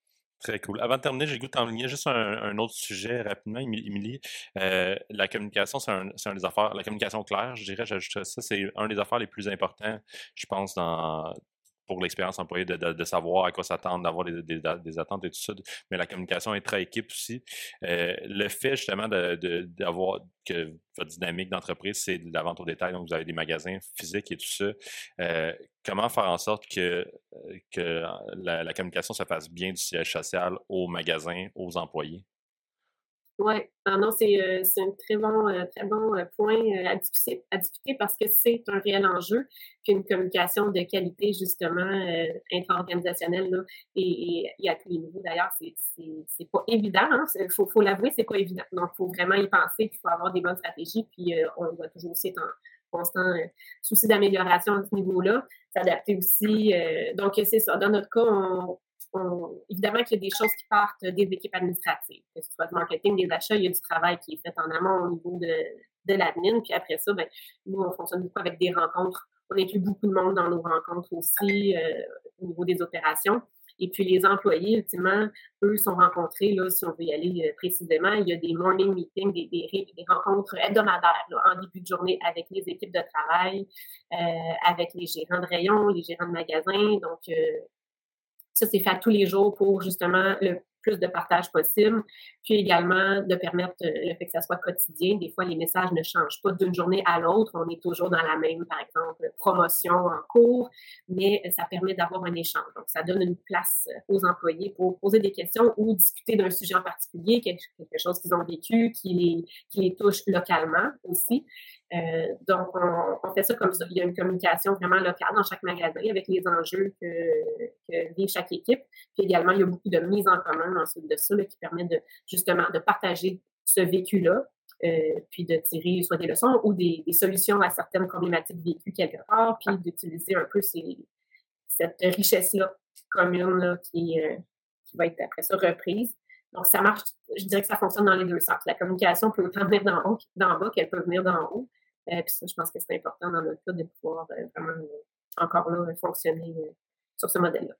Très cool. Avant de terminer, j'ai goût ligne juste un, autre sujet rapidement, Émilie. Euh, la communication, c'est un, un, des affaires, la communication claire, je dirais, j'ajouterais ça, c'est un des affaires les plus importants, je pense, dans, pour l'expérience employée de, savoir à quoi s'attendre, d'avoir des, attentes et tout ça. Mais la communication est très équipe aussi. Euh, le fait justement d'avoir que votre dynamique d'entreprise, c'est de la vente au détail, donc vous avez des magasins physiques et tout ça. Euh, comment faire en sorte que, que la, la communication se fasse bien du siège social aux magasins, aux employés? Oui, ah non, euh, c'est un très bon, euh, très bon euh, point à discuter, parce que c'est un réel enjeu qu'une communication de qualité, justement, intra-organisationnelle, et, et, à tous les niveaux, d'ailleurs, c'est pas évident, il hein, faut, faut l'avouer, c'est pas évident. Donc, il faut vraiment y penser, puis il faut avoir des bonnes stratégies, puis on doit toujours aussi être en constant souci d'amélioration à ce niveau-là, s'adapter aussi. donc, c'est ça. Dans notre cas, on, évidemment qu'il y a des choses qui partent des équipes administratives, que ce soit du marketing, des achats, il y a du travail qui est fait en amont au niveau de, de l'admin. Puis après ça, ben, nous, on fonctionne beaucoup avec des rencontres. On inclut beaucoup de monde dans nos rencontres aussi euh, au niveau des opérations. Et puis les employés, ultimement, eux sont rencontrés, là, si on veut y aller euh, précisément, il y a des morning meetings, des, rencontres hebdomadaires en début de journée avec les équipes de travail, euh, avec les gérants de rayon, les gérants de magasins. Donc, ça, c'est fait tous les jours pour justement le plus de partage possible, puis également de permettre euh, le fait que ça soit quotidien. Des fois, les messages ne changent pas d'une journée à l'autre. On est toujours dans la même, par exemple, promotion en cours, mais ça permet d'avoir un échange. Donc, ça donne une place aux employés pour poser des questions ou discuter d'un sujet en particulier, quelque chose qu'ils ont vécu, qui les, qui les touche localement aussi. Euh, donc, on, fait ça comme ça. Il y a une communication vraiment locale dans chaque magasin avec les enjeux que, que vit chaque équipe. Puis également, il y a beaucoup de mise en commun ensuite de ça qui permet de justement de partager ce vécu-là, euh, puis de tirer soit des leçons ou des, solutions à certaines problématiques vécues quelque part, puis d'utiliser un peu cette richesse-là commune qui, euh, qui va être après ça reprise. Donc, ça marche, je dirais que ça fonctionne dans les deux sens. La communication peut autant venir d'en haut, d'en bas qu'elle peut venir d'en haut. Euh, puis ça, je pense que c'est important dans notre cas de pouvoir euh, vraiment euh, encore là fonctionner sur ce modèle-là.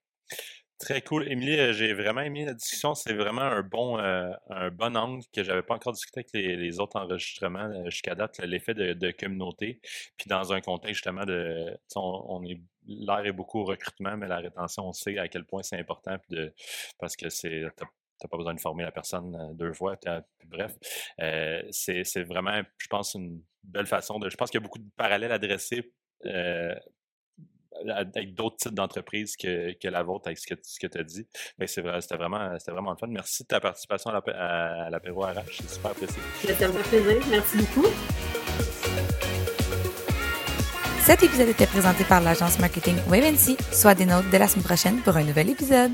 Très cool. Émilie, j'ai vraiment aimé la discussion. C'est vraiment un bon, un bon angle que j'avais pas encore discuté avec les, autres enregistrements jusqu'à date, l'effet de, communauté. Puis dans un contexte justement de, on, est, l'air est beaucoup au recrutement, mais la rétention, on sait à quel point c'est important. Puis de, parce que c'est, n'as pas besoin de former la personne euh, deux fois. bref, euh, c'est vraiment, je pense, une belle façon de. Je pense qu'il y a beaucoup de parallèles à dresser euh, avec d'autres types d'entreprises que, que, la vôtre, avec ce que, ce que tu as dit. C'était vraiment, vraiment le fun. Merci de ta participation à l'apéro RH. C'est super apprécié. Ça me fait plaisir. Merci beaucoup. Cet épisode était présenté par l'agence marketing WebNC. Soit des notes dès la semaine prochaine pour un nouvel épisode.